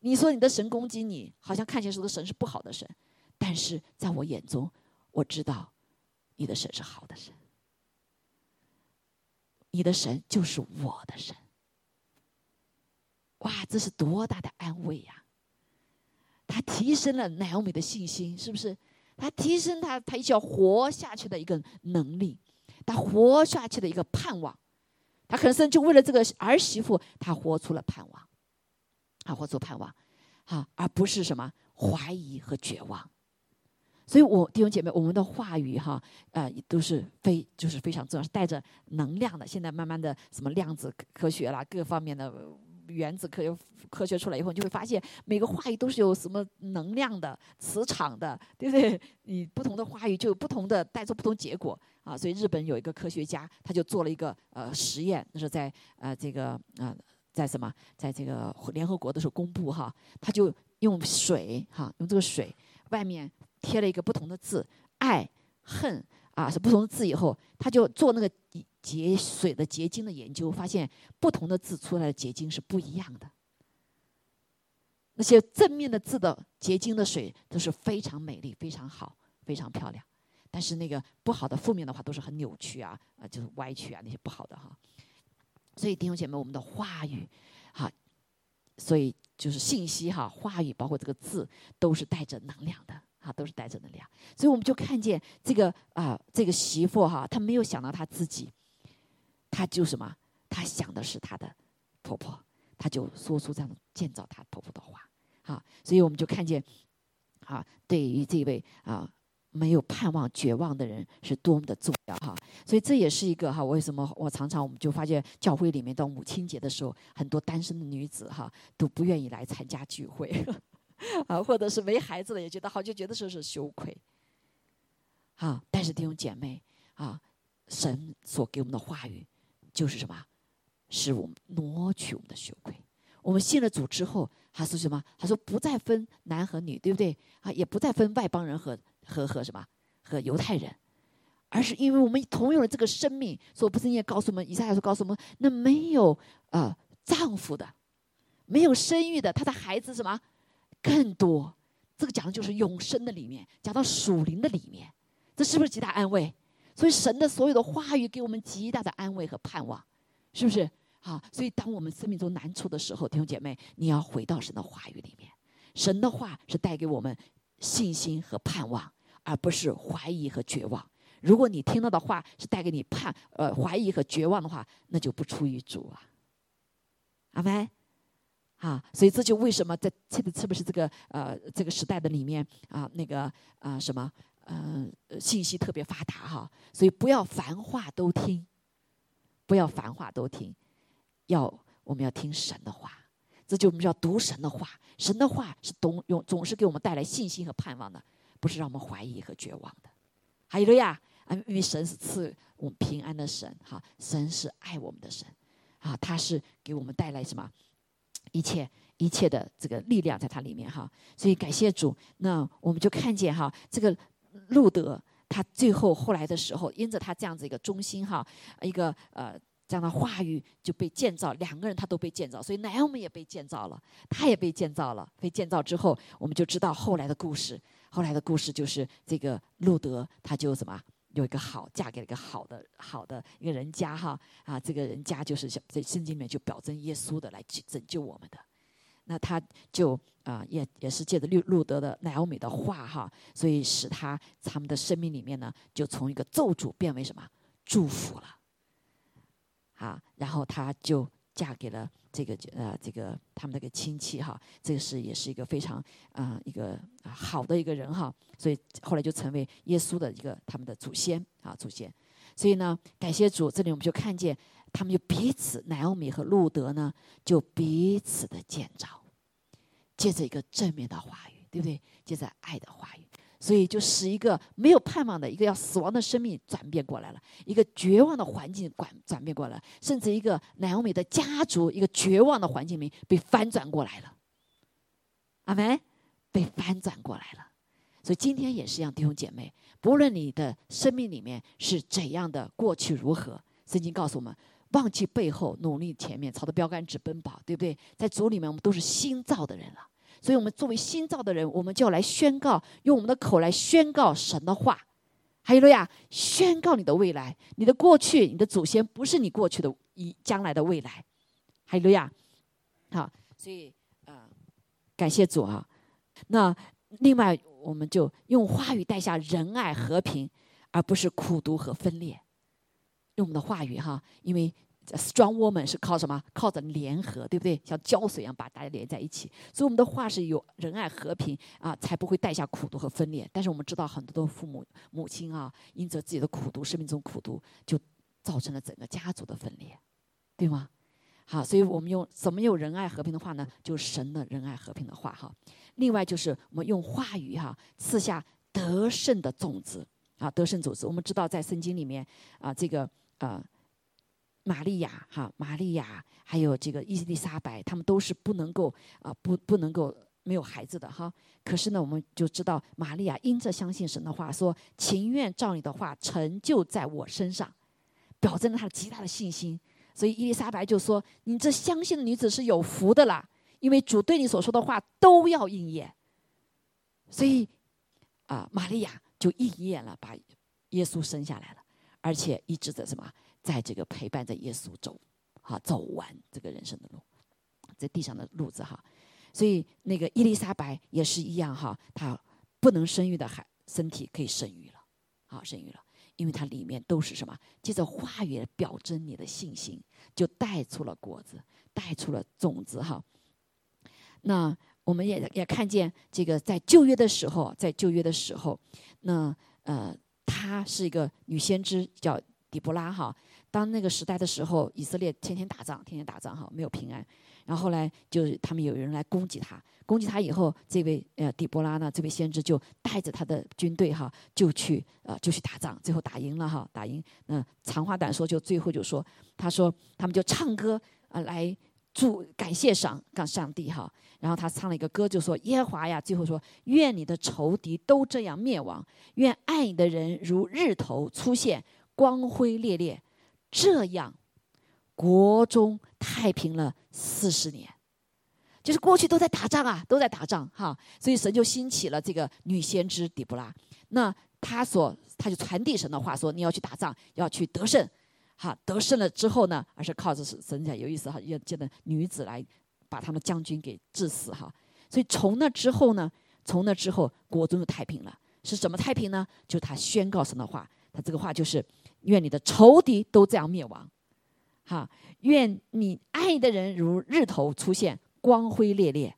你说你的神攻击你，好像看起来说的神是不好的神，但是在我眼中，我知道你的神是好的神。你的神就是我的神。哇，这是多大的安慰呀！他提升了奈欧米的信心，是不是？他提升他他一要活下去的一个能力，他活下去的一个盼望。他可能甚至为了这个儿媳妇，他活出了盼望，他活出盼望，啊，而不是什么怀疑和绝望。所以，我弟兄姐妹，我们的话语哈，呃，都是非就是非常重要，是带着能量的。现在慢慢的，什么量子科学啦，各方面的。原子科学科学出来以后，你就会发现每个话语都是有什么能量的、磁场的，对不对？你不同的话语就有不同的带出不同结果啊。所以日本有一个科学家，他就做了一个呃实验，那是在呃这个呃在什么，在这个联合国的时候公布哈，他就用水哈，用这个水外面贴了一个不同的字，爱、恨啊是不同的字以后，他就做那个。结水的结晶的研究发现，不同的字出来的结晶是不一样的。那些正面的字的结晶的水都是非常美丽、非常好、非常漂亮，但是那个不好的负面的话都是很扭曲啊，啊，就是歪曲啊，那些不好的哈。所以弟兄姐妹，我们的话语，哈，所以就是信息哈，话语包括这个字都是带着能量的。啊，都是带着能量，所以我们就看见这个啊，这个媳妇哈，她没有想到她自己，她就什么，她想的是她的婆婆，她就说出这样建造她婆婆的话，啊，所以我们就看见，啊，对于这位啊没有盼望、绝望的人是多么的重要哈，所以这也是一个哈，为什么我常常我们就发现教会里面到母亲节的时候，很多单身的女子哈都不愿意来参加聚会。啊，或者是没孩子的也觉得好，就觉得说是羞愧。啊，但是弟兄姐妹啊，神所给我们的话语就是什么？使我们挪去我们的羞愧。我们信了主之后，他说什么？他说不再分男和女，对不对？啊，也不再分外邦人和和和什么和犹太人，而是因为我们同有了这个生命，所不是你也告诉我们，以赛亚说告诉我们，那没有啊丈夫的，没有生育的，他的孩子什么？更多，这个讲的就是永生的里面，讲到属灵的里面，这是不是极大安慰？所以神的所有的话语给我们极大的安慰和盼望，是不是？好，所以当我们生命中难处的时候，弟兄姐妹，你要回到神的话语里面。神的话是带给我们信心和盼望，而不是怀疑和绝望。如果你听到的话是带给你盼呃怀疑和绝望的话，那就不出于主啊。阿门。啊，所以这就为什么在特别特别是这个呃这个时代的里面啊，那个啊什么呃信息特别发达哈，所以不要凡话都听，不要凡话都听，要我们要听神的话，这就我们要读神的话，神的话是懂用总是给我们带来信心和盼望的，不是让我们怀疑和绝望的。还有了呀，啊，因为神是赐我们平安的神哈，神是爱我们的神啊，他是给我们带来什么？一切一切的这个力量在它里面哈，所以感谢主。那我们就看见哈，这个路德他最后后来的时候，因着他这样子一个忠心哈，一个呃这样的话语就被建造，两个人他都被建造，所以乃欧们也被建造了，他也被建造了。被建造之后，我们就知道后来的故事。后来的故事就是这个路德他就什么？有一个好，嫁给了一个好的好的一个人家哈啊，这个人家就是在圣经里面就表征耶稣的来拯救我们的，那他就啊也也是借着路路德的奈欧美的话哈，所以使他他们的生命里面呢，就从一个咒诅变为什么祝福了，啊，然后他就嫁给了。这个呃，这个他们那个亲戚哈，这个是也是一个非常啊一个好的一个人哈，所以后来就成为耶稣的一个他们的祖先啊祖先，所以呢，感谢主，这里我们就看见他们就彼此，乃奥米和路德呢就彼此的建造，借着一个正面的话语，对不对？借着爱的话语。所以就使一个没有盼望的一个要死亡的生命转变过来了，一个绝望的环境转转变过来，甚至一个南欧米的家族一个绝望的环境里被翻转过来了。阿门，被翻转过来了。所以今天也是一样，弟兄姐妹，不论你的生命里面是怎样的过去如何，圣经告诉我们，忘记背后，努力前面，朝着标杆直奔跑，对不对？在主里面，我们都是新造的人了。所以，我们作为新造的人，我们就要来宣告，用我们的口来宣告神的话。还有了呀，宣告你的未来，你的过去，你的祖先不是你过去的，以将来的未来。还有了呀，好，所以啊，感谢主啊。那另外，我们就用话语带下仁爱和平，而不是苦毒和分裂。用我们的话语哈，因为。Strong woman 是靠什么？靠着联合，对不对？像胶水一样把大家连在一起。所以我们的话是有仁爱和平啊，才不会带下苦毒和分裂。但是我们知道很多的父母母亲啊，因着自己的苦毒，生命中苦毒，就造成了整个家族的分裂，对吗？好，所以我们用怎么有仁爱和平的话呢？就是神的仁爱和平的话哈。另外就是我们用话语哈，赐下得胜的种子啊，得胜种子。我们知道在圣经里面啊，这个啊。玛利亚，哈，玛利亚，还有这个伊丽莎白，他们都是不能够啊，不不能够没有孩子的哈。可是呢，我们就知道玛利亚因着相信神的话，说情愿照你的话成就在我身上，表征了她的极大的信心。所以伊丽莎白就说：“你这相信的女子是有福的啦，因为主对你所说的话都要应验。”所以啊，玛利亚就应验了，把耶稣生下来了，而且一直在什么？在这个陪伴着耶稣走，哈，走完这个人生的路，在地上的路子哈，所以那个伊丽莎白也是一样哈，她不能生育的孩身体可以生育了，好生育了，因为它里面都是什么？借着话语表征你的信心，就带出了果子，带出了种子哈。那我们也也看见这个在旧约的时候，在旧约的时候，那呃，她是一个女先知，叫底波拉哈。当那个时代的时候，以色列天天打仗，天天打仗哈，没有平安。然后后来就是他们有人来攻击她，攻击她以后，这位呃底波拉呢，这位先知就带着他的军队哈，就去呃就去打仗，最后打赢了哈，打赢。那长话短说，就最后就说，他说他们就唱歌啊来祝感谢上感上帝哈。然后他唱了一个歌，就说耶和华呀，最后说愿你的仇敌都这样灭亡，愿爱你的人如日头出现，光辉烈烈。这样，国中太平了四十年，就是过去都在打仗啊，都在打仗哈，所以神就兴起了这个女先知底布拉。那他所他就传递神的话，说你要去打仗，要去得胜，哈，得胜了之后呢，而是靠着神在有意思哈，要见的女子来把他们将军给致死哈。所以从那之后呢，从那之后国中就太平了。是什么太平呢？就他宣告神的话，他这个话就是。愿你的仇敌都这样灭亡，哈！愿你爱的人如日头出现，光辉烈烈。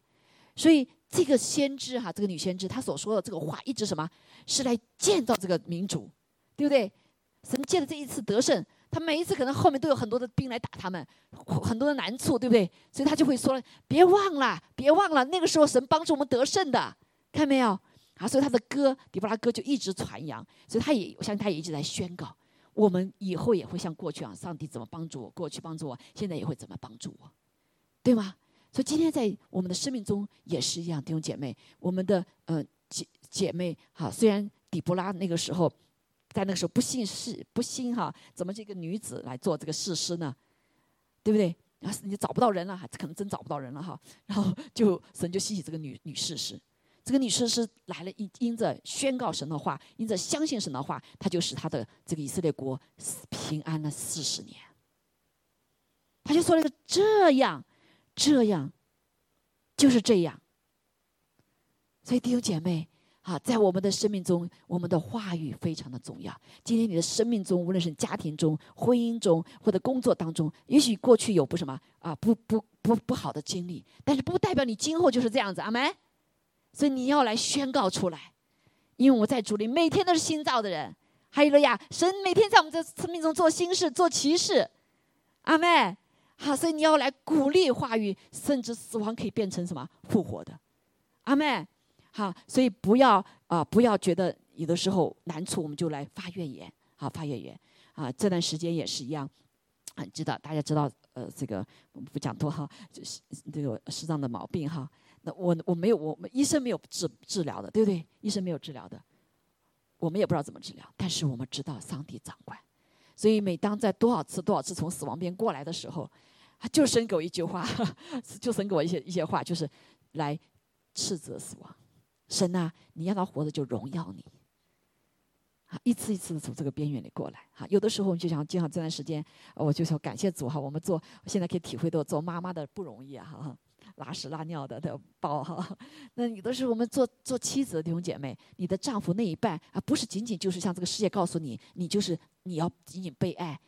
所以这个先知哈，这个女先知，她所说的这个话，一直什么？是来建造这个民主，对不对？神借了这一次得胜，他每一次可能后面都有很多的兵来打他们，很多的难处，对不对？所以他就会说：别忘了，别忘了，那个时候神帮助我们得胜的，看没有？啊，所以他的歌，底波拉歌就一直传扬，所以他也，我相信他也一直在宣告。我们以后也会像过去啊，上帝怎么帮助我，过去帮助我，现在也会怎么帮助我，对吗？所以今天在我们的生命中也是一样，弟兄姐妹，我们的呃姐姐妹哈，虽然底波拉那个时候在那个时候不信是不信哈，怎么这个女子来做这个事师呢？对不对？啊，你找不到人了，可能真找不到人了哈，然后就神就兴起这个女女事师。这个女士是来了，因因着宣告神的话，因着相信神的话，她就使他的这个以色列国平安了四十年。他就说了一个这样，这样，就是这样。所以弟兄姐妹啊，在我们的生命中，我们的话语非常的重要。今天你的生命中，无论是家庭中、婚姻中或者工作当中，也许过去有不什么啊不不不不好的经历，但是不代表你今后就是这样子，阿门。所以你要来宣告出来，因为我在主里每天都是新造的人。还有了呀，神每天在我们这生命中做新事、做奇事。阿妹，好，所以你要来鼓励话语，甚至死亡可以变成什么复活的。阿妹，好，所以不要啊，不要觉得有的时候难处我们就来发怨言，好发怨言啊。这段时间也是一样，很，知道大家知道，呃，这个我们不讲多哈，就是这个适当的毛病哈。那我我没有，我们医生没有治治疗的，对不对？医生没有治疗的，我们也不知道怎么治疗。但是我们知道上帝掌管，所以每当在多少次多少次从死亡边过来的时候，他就生给我一句话，就生给我一些一些话，就是来斥责死亡。神啊，你让他活着就荣耀你。啊，一次一次的从这个边缘里过来。哈，有的时候我们就想，就像这段时间，我就说感谢主哈，我们做现在可以体会到做妈妈的不容易啊哈。拉屎拉尿的的包哈，那有的时候我们做做妻子的弟兄姐妹，你的丈夫那一半啊，不是仅仅就是像这个世界告诉你，你就是你要仅仅被爱，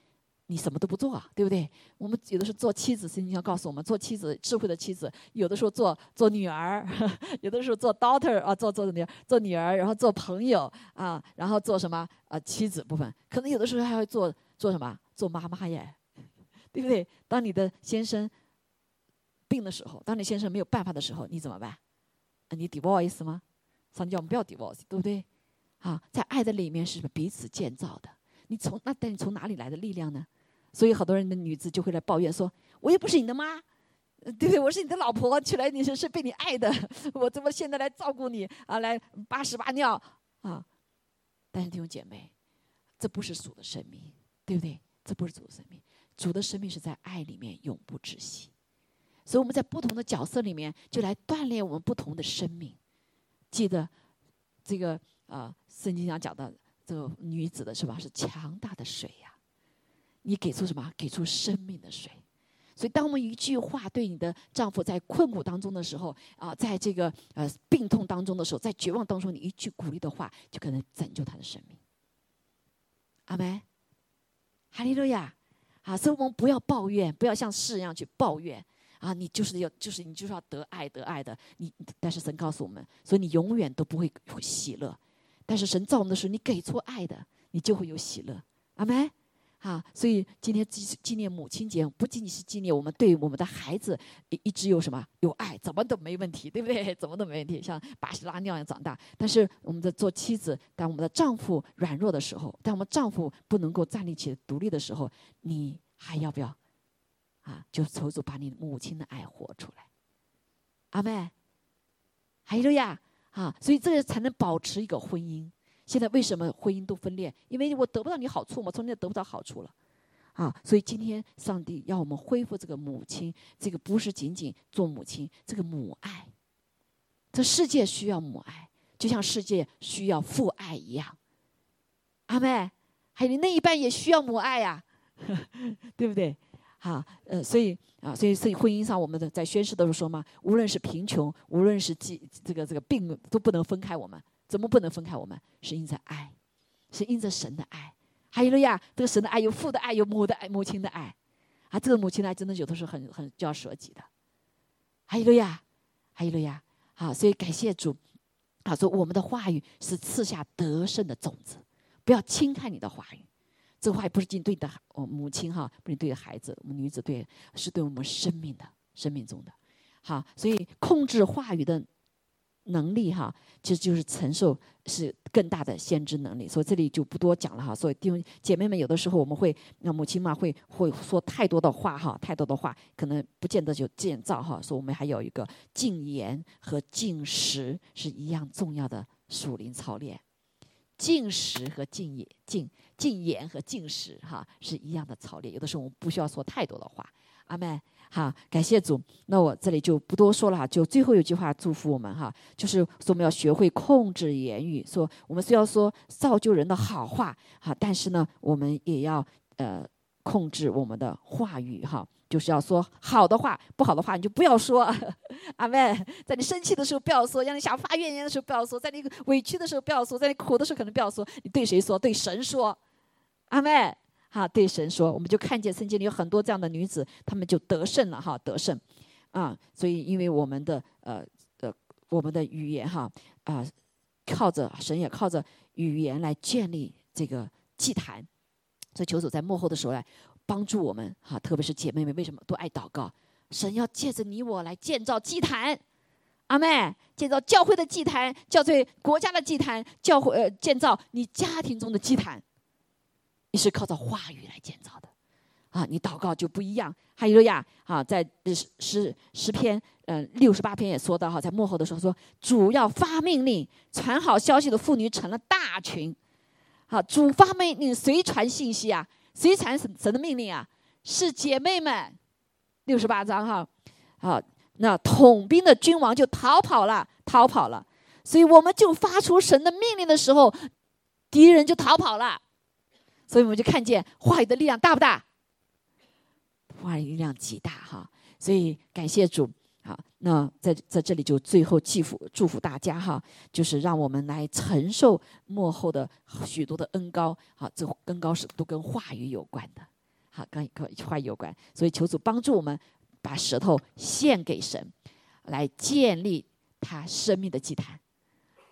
你什么都不做啊，对不对？我们有的时候做妻子，圣经要告诉我们，做妻子智慧的妻子，有的时候做做女儿，有的时候做 daughter 啊，做做女儿，做女儿，然后做朋友啊，然后做什么啊？妻子部分，可能有的时候还会做做什么？做妈妈耶，对不对？当你的先生。病的时候，当你先生没有办法的时候，你怎么办？你 divorce 吗？上帝叫我们不要 divorce，对不对？啊，在爱的里面是彼此建造的。你从那，但你从哪里来的力量呢？所以好多人的女子就会来抱怨说：“我又不是你的妈，对不对？我是你的老婆，娶来你是是被你爱的，我怎么现在来照顾你啊？来扒屎扒尿啊？”但是弟兄姐妹，这不是主的生命，对不对？这不是主的生命，主的生命是在爱里面永不止息。所以我们在不同的角色里面，就来锻炼我们不同的生命。记得这个啊，圣经上讲的这个女子的是吧？是强大的水呀。你给出什么？给出生命的水。所以，当我们一句话对你的丈夫在困苦当中的时候啊，在这个呃病痛当中的时候，在绝望当中，你一句鼓励的话，就可能拯救他的生命。阿门。哈利路亚。啊，所以我们不要抱怨，不要像世人一样去抱怨。啊，你就是要，就是你就是要得爱得爱的。你，但是神告诉我们，所以你永远都不会喜乐。但是神造我们的时候，你给出爱的，你就会有喜乐。阿门。啊，所以今天纪纪念母亲节，不仅仅是纪念我们对我们的孩子一一直有什么有爱，怎么都没问题，对不对？怎么都没问题，像巴西拉尿一样长大。但是我们的做妻子，当我们的丈夫软弱的时候，当我们丈夫不能够站立起独立的时候，你还要不要？啊，就求主把你母亲的爱活出来，阿妹，还有呀，啊，所以这个才能保持一个婚姻。现在为什么婚姻都分裂？因为我得不到你好处嘛，从那得不到好处了，啊，所以今天上帝要我们恢复这个母亲，这个不是仅仅做母亲，这个母爱，这世界需要母爱，就像世界需要父爱一样，阿妹，还有你那一半也需要母爱呀，对不对？啊，呃，所以啊，所以所以婚姻上，我们的在宣誓的时候说嘛，无论是贫穷，无论是疾这个这个病，都不能分开我们。怎么不能分开我们？是因着爱，是因着神的爱。还有了呀，这个神的爱有父的爱，有母的爱，母亲的爱。啊，这个母亲的爱真的有的时候很很就要舍己的。还有了呀，还有了呀。好，所以感谢主。啊，说我们的话语是赐下得胜的种子，不要轻看你的话语。这个话不是仅对的哦，母亲哈，不是对孩子，我们女子对，是对我们生命的生命中的，好，所以控制话语的能力哈，其实就是承受是更大的先知能力。所以这里就不多讲了哈。所以弟兄姐妹们，有的时候我们会，那母亲嘛会会说太多的话哈，太多的话可能不见得就建造哈。所以我们还有一个禁言和禁食是一样重要的属灵操练。禁食和进也进进言和禁食哈是一样的操练，有的时候我们不需要说太多的话。阿门。好，感谢主。那我这里就不多说了哈，就最后一句话祝福我们哈，就是说我们要学会控制言语，说我们虽要说造就人的好话哈，但是呢，我们也要呃控制我们的话语哈。就是要说好的话，不好的话你就不要说。阿妹，在你生气的时候不要说，让你想发怨言的时候不要说，在你委屈的时候不要说，在你苦的时候可能不要说。你对谁说？对神说。阿妹，哈，对神说。我们就看见圣经里有很多这样的女子，她们就得胜了哈，得胜。啊，所以因为我们的呃呃我们的语言哈啊，靠着神也靠着语言来建立这个祭坛。所以求主在幕后的时候来。帮助我们哈，特别是姐妹们，为什么都爱祷告？神要借着你我来建造祭坛，阿妹，建造教会的祭坛，教会国家的祭坛，教会呃建造你家庭中的祭坛，你是靠着话语来建造的，啊，你祷告就不一样。还有呀，啊，在十十十篇，嗯，六十八篇也说到哈，在幕后的时候说，主要发命令，传好消息的妇女成了大群。好，主发命令，谁传信息啊？谁传神神的命令啊？是姐妹们。六十八章哈，好，那统兵的君王就逃跑了，逃跑了。所以我们就发出神的命令的时候，敌人就逃跑了。所以我们就看见话语的力量大不大？话语力量极大哈。所以感谢主。好，那在在这里就最后祝福祝福大家哈，就是让我们来承受幕后的许多的恩高。好，这恩高是都跟话语有关的。好，跟跟话语有关。所以求主帮助我们把舌头献给神，来建立他生命的祭坛。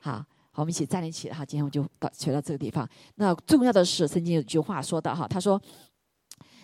好，好，我们一起站立起。哈，今天我就到学到这个地方。那重要的是，曾经有句话说的哈，他说：“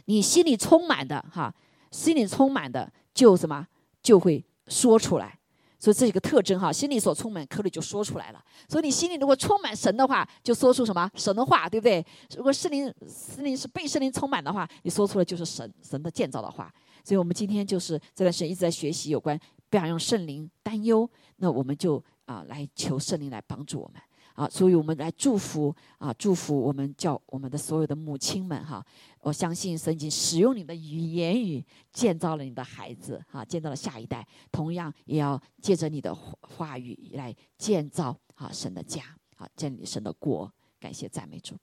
你心里充满的哈，心里充满的就什么就会说出来。所以这一个特征哈，心里所充满，口里就说出来了。所以你心里如果充满神的话，就说出什么神的话，对不对？如果圣灵圣灵是被圣灵充满的话，你说出来就是神神的建造的话。所以我们今天就是这段时间一直在学习有关不要用圣灵担忧，那我们就。啊，来求圣灵来帮助我们啊！所以我们来祝福啊，祝福我们叫我们的所有的母亲们哈！我相信神已经使用你的语言语建造了你的孩子哈，建造了下一代，同样也要借着你的话语来建造啊神的家啊，建立神的国。感谢赞美主。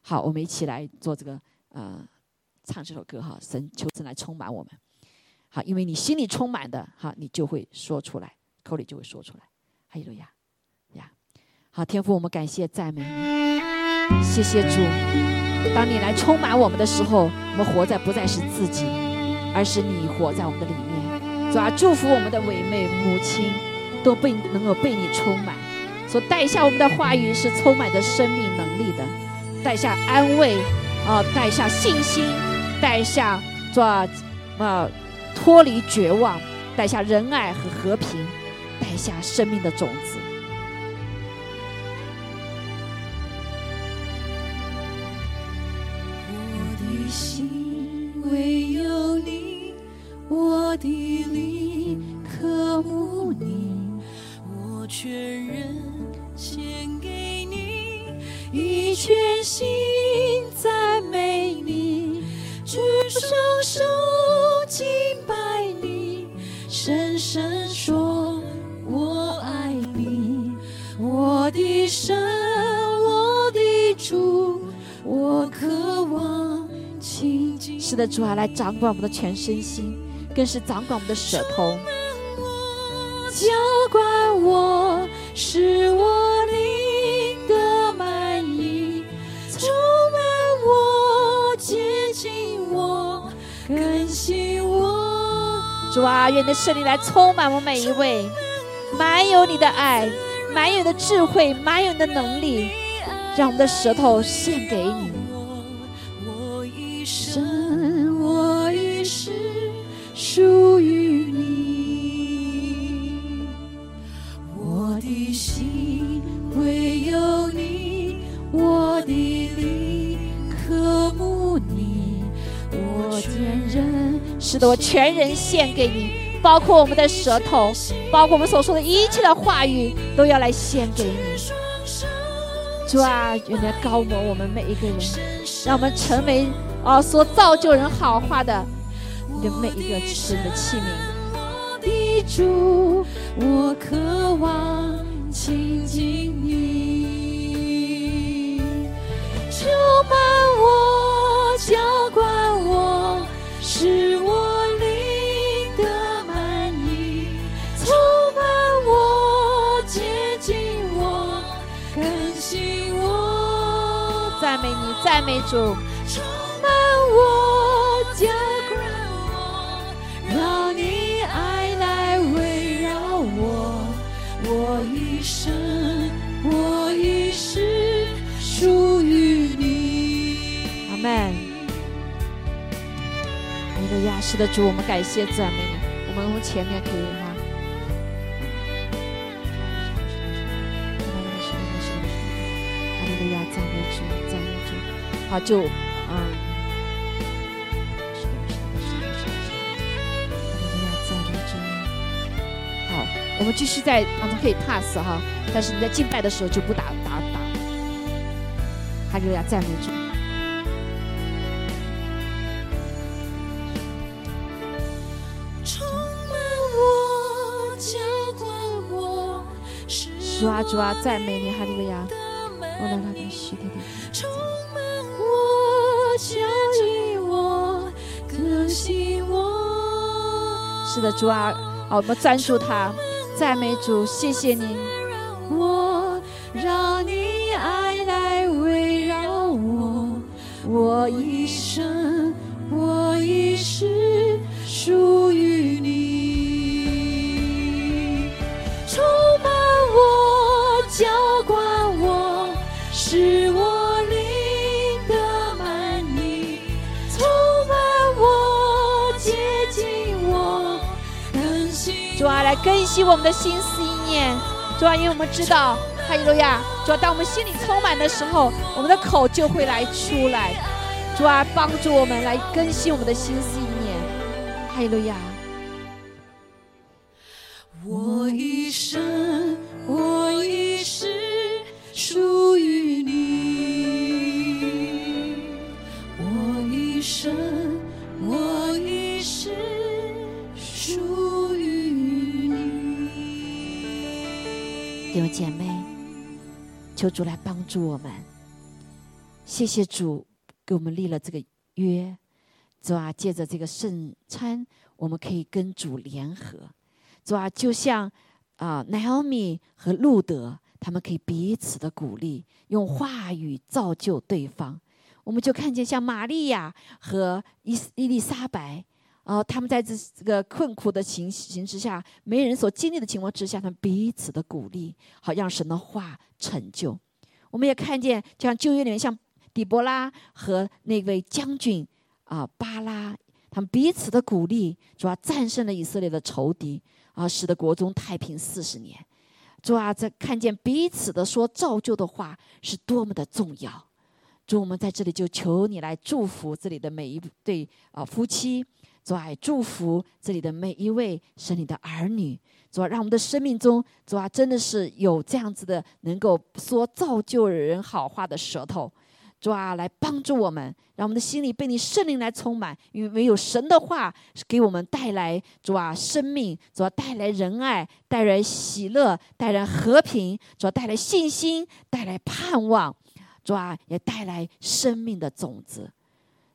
好，我们一起来做这个呃，唱这首歌哈！神求神来充满我们。好，因为你心里充满的哈，你就会说出来，口里就会说出来。哈利路亚，呀，好天父，我们感谢赞美你，谢谢主。当你来充满我们的时候，我们活在不再是自己，而是你活在我们的里面。主啊，祝福我们的伟妹母亲都被能够被你充满，所带下我们的话语是充满着生命能力的，带下安慰啊，带下信心，带下做啊脱离绝望，带下仁爱和和平。带下生命的种子。我的心唯有你，我的灵渴慕你，我全人献给你，一全心赞美你，举双手敬拜你，深深说。我的神，我的主，我渴望亲近。是的，主啊，来掌管我们的全身心，更是掌管我们的舌头。浇灌我，使我灵的满意，充满我，接近我，更新我。主啊，愿你的圣灵来充满我们每一位。满有你的爱，满有的智慧，满有的能力，让我们的舌头献给你。我一生，我一世属于你。我的心唯有你，我的灵渴慕你。我全人，是的我全人献给你。包括我们的舌头，包括我们所说的一切的话语，都要来献给你。主啊，愿来高摩我们每一个人，让我们成为啊所造就人好话的你的每一个神的器皿。的主，我渴望亲近你，充满我，浇灌我，使我。赞美，主，充满我，浇灌我，让你爱来围绕我，我一生，我一世属于你。阿门。你的亚视的主，我们感谢赞美你。我们从前面可以就，啊。好，我们继续在当中可以 pass 哈，但是你在敬拜的时候就不打打打。哈利路亚赞美主。主啊主啊，赞美你哈利路亚！我来那个洗的。是的，主啊，好，我们专注他，赞美主，谢谢你。我让你爱来围绕我，我一生，更新我们的心思意念。主啊，因为我们知道，哈利路亚。主啊，当我们心里充满的时候，我们的口就会来出来。主啊，帮助我们来更新我们的心思意念。哈利路亚。主来帮助我们。谢谢主给我们立了这个约，主啊，借着这个圣餐，我们可以跟主联合。主啊，就像啊，乃奥米和路德，他们可以彼此的鼓励，用话语造就对方。我们就看见像玛利亚和伊伊丽莎白，呃，他们在这这个困苦的情形之下，没人所经历的情况之下，他们彼此的鼓励，好让神的话成就。我们也看见，就像旧约里面，像底波拉和那位将军啊巴拉，他们彼此的鼓励，主要战胜了以色列的仇敌啊，使得国中太平四十年。主啊，在看见彼此的说造就的话是多么的重要。主，我们在这里就求你来祝福这里的每一对啊夫妻，主啊，祝福这里的每一位神你的儿女。主啊，让我们的生命中，主啊，真的是有这样子的能够说造就人好话的舌头。主啊，来帮助我们，让我们的心里被你圣灵来充满，因为唯有神的话是给我们带来主啊生命，主啊带来仁爱，带来喜乐，带来和平，主啊带来信心，带来盼望，主啊也带来生命的种子。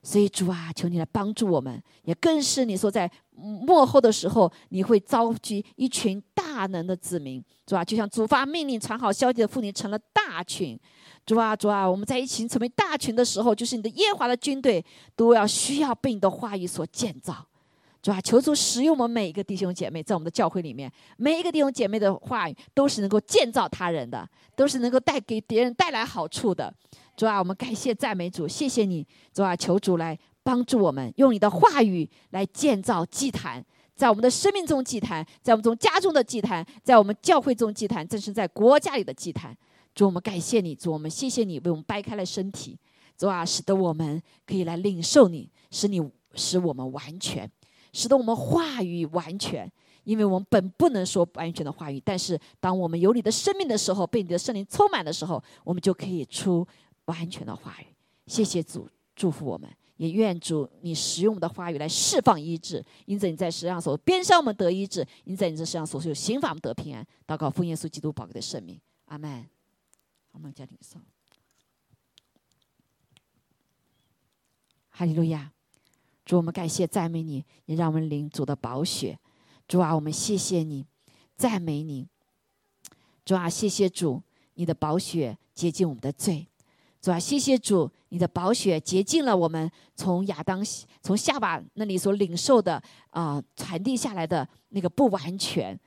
所以主啊，求你来帮助我们，也更是你说在幕后的时候，你会召集一群大能的子民，主啊，就像主发命令传好消息的妇女成了大群。主啊，主啊，我们在一起成为大群的时候，就是你的耶华的军队都要需要被你的话语所建造。主啊，求主使用我们每一个弟兄姐妹，在我们的教会里面，每一个弟兄姐妹的话语都是能够建造他人的，都是能够带给别人带来好处的。主啊，我们感谢赞美主，谢谢你，主啊，求主来帮助我们，用你的话语来建造祭坛，在我们的生命中祭坛，在我们中家中的祭坛，在我们教会中祭坛，正是在国家里的祭坛。主，我们感谢你，主，我们谢谢你为我们掰开了身体，主啊，使得我们可以来领受你，使你使我们完全，使得我们话语完全。因为我们本不能说完全的话语，但是当我们有你的生命的时候，被你的圣灵充满的时候，我们就可以出完全的话语。谢谢主，祝福我们，也愿主你使用我们的话语来释放医治。因此你在世上所边上我们得医治，因在你这世上所有刑罚我们得平安。祷告奉耶稣基督宝贵的圣名，阿门。我们家领受，哈利路亚！主，我们感谢赞美你，也让我们领主的宝血。主啊，我们谢谢你，赞美你。主啊，谢谢主，你的宝血洁净我们的罪。主啊，谢谢主，你的宝血洁净了我们从亚当、从夏娃那里所领受的啊、传递下来的那个不完全。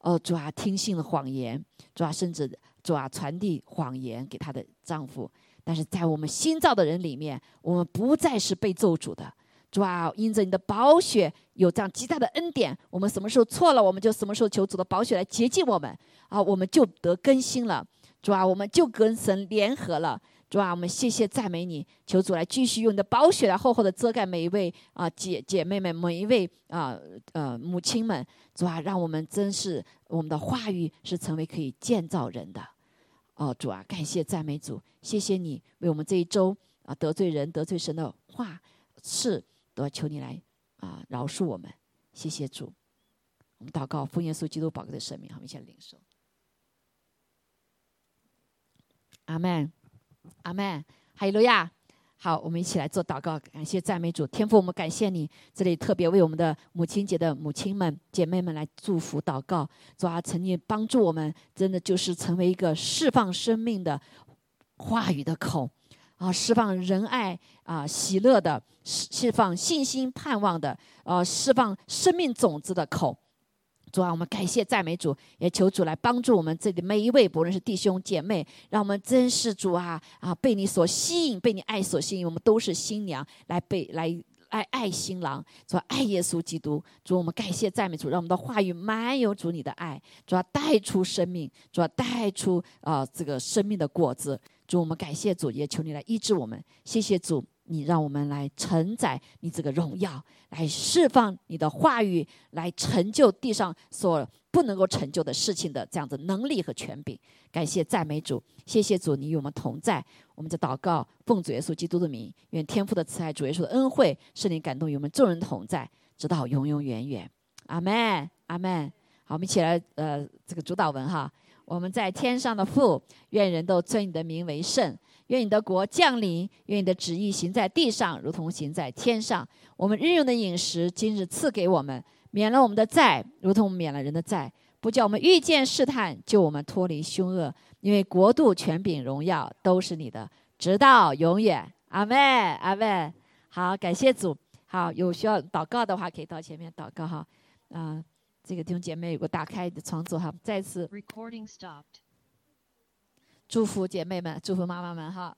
哦，主啊，听信了谎言，主啊，甚至主啊，传递谎言给她的丈夫。但是在我们新造的人里面，我们不再是被咒诅的。主啊，因着你的宝血有这样极大的恩典，我们什么时候错了，我们就什么时候求主的宝血来洁净我们啊，我们就得更新了。主啊，我们就跟神联合了。主啊，我们谢谢赞美你，求主来继续用你的宝血来厚厚的遮盖每一位啊姐姐妹们，每一位啊呃母亲们，主啊，让我们真是我们的话语是成为可以建造人的。哦，主啊，感谢赞美主，谢谢你为我们这一周啊得罪人得罪神的话事，都要求你来啊饶恕我们，谢谢主。我们祷告，奉耶稣基督宝贵的生命，好，我们一起来领受。阿门，阿门，哈利路亚。好，我们一起来做祷告，感谢赞美主，天父，我们感谢你。这里特别为我们的母亲节的母亲们、姐妹们来祝福祷告，主啊，曾经帮助我们，真的就是成为一个释放生命的话语的口，啊，释放仁爱啊、喜乐的，释释放信心盼望的，呃，释放生命种子的口。主啊，我们感谢赞美主，也求主来帮助我们这里每一位，不论是弟兄姐妹，让我们真是主啊啊，被你所吸引，被你爱所吸引，我们都是新娘，来被来爱爱新郎，主爱耶稣基督。主，我们感谢赞美主，让我们的话语满有主你的爱，主要带出生命，主要带出啊这个生命的果子。主，我们感谢主，也求你来医治我们，谢谢主。你让我们来承载你这个荣耀，来释放你的话语，来成就地上所不能够成就的事情的这样子能力和权柄。感谢赞美主，谢谢主，你与我们同在。我们在祷告，奉主耶稣基督的名，愿天父的慈爱、主耶稣的恩惠，圣灵感动与我们众人同在，直到永永远远。阿门，阿门。好，我们一起来，呃，这个主导文哈。我们在天上的父，愿人都尊你的名为圣。愿你的国降临，愿你的旨意行在地上，如同行在天上。我们日用的饮食，今日赐给我们，免了我们的债，如同免了人的债，不叫我们遇见试探，救我们脱离凶恶。因为国度、权柄、荣耀都是你的，直到永远。阿门，阿门。好，感谢主。好，有需要祷告的话，可以到前面祷告哈。啊，这个弟兄姐妹有个打开的窗子哈，再次。Recording stopped. 祝福姐妹们，祝福妈妈们哈。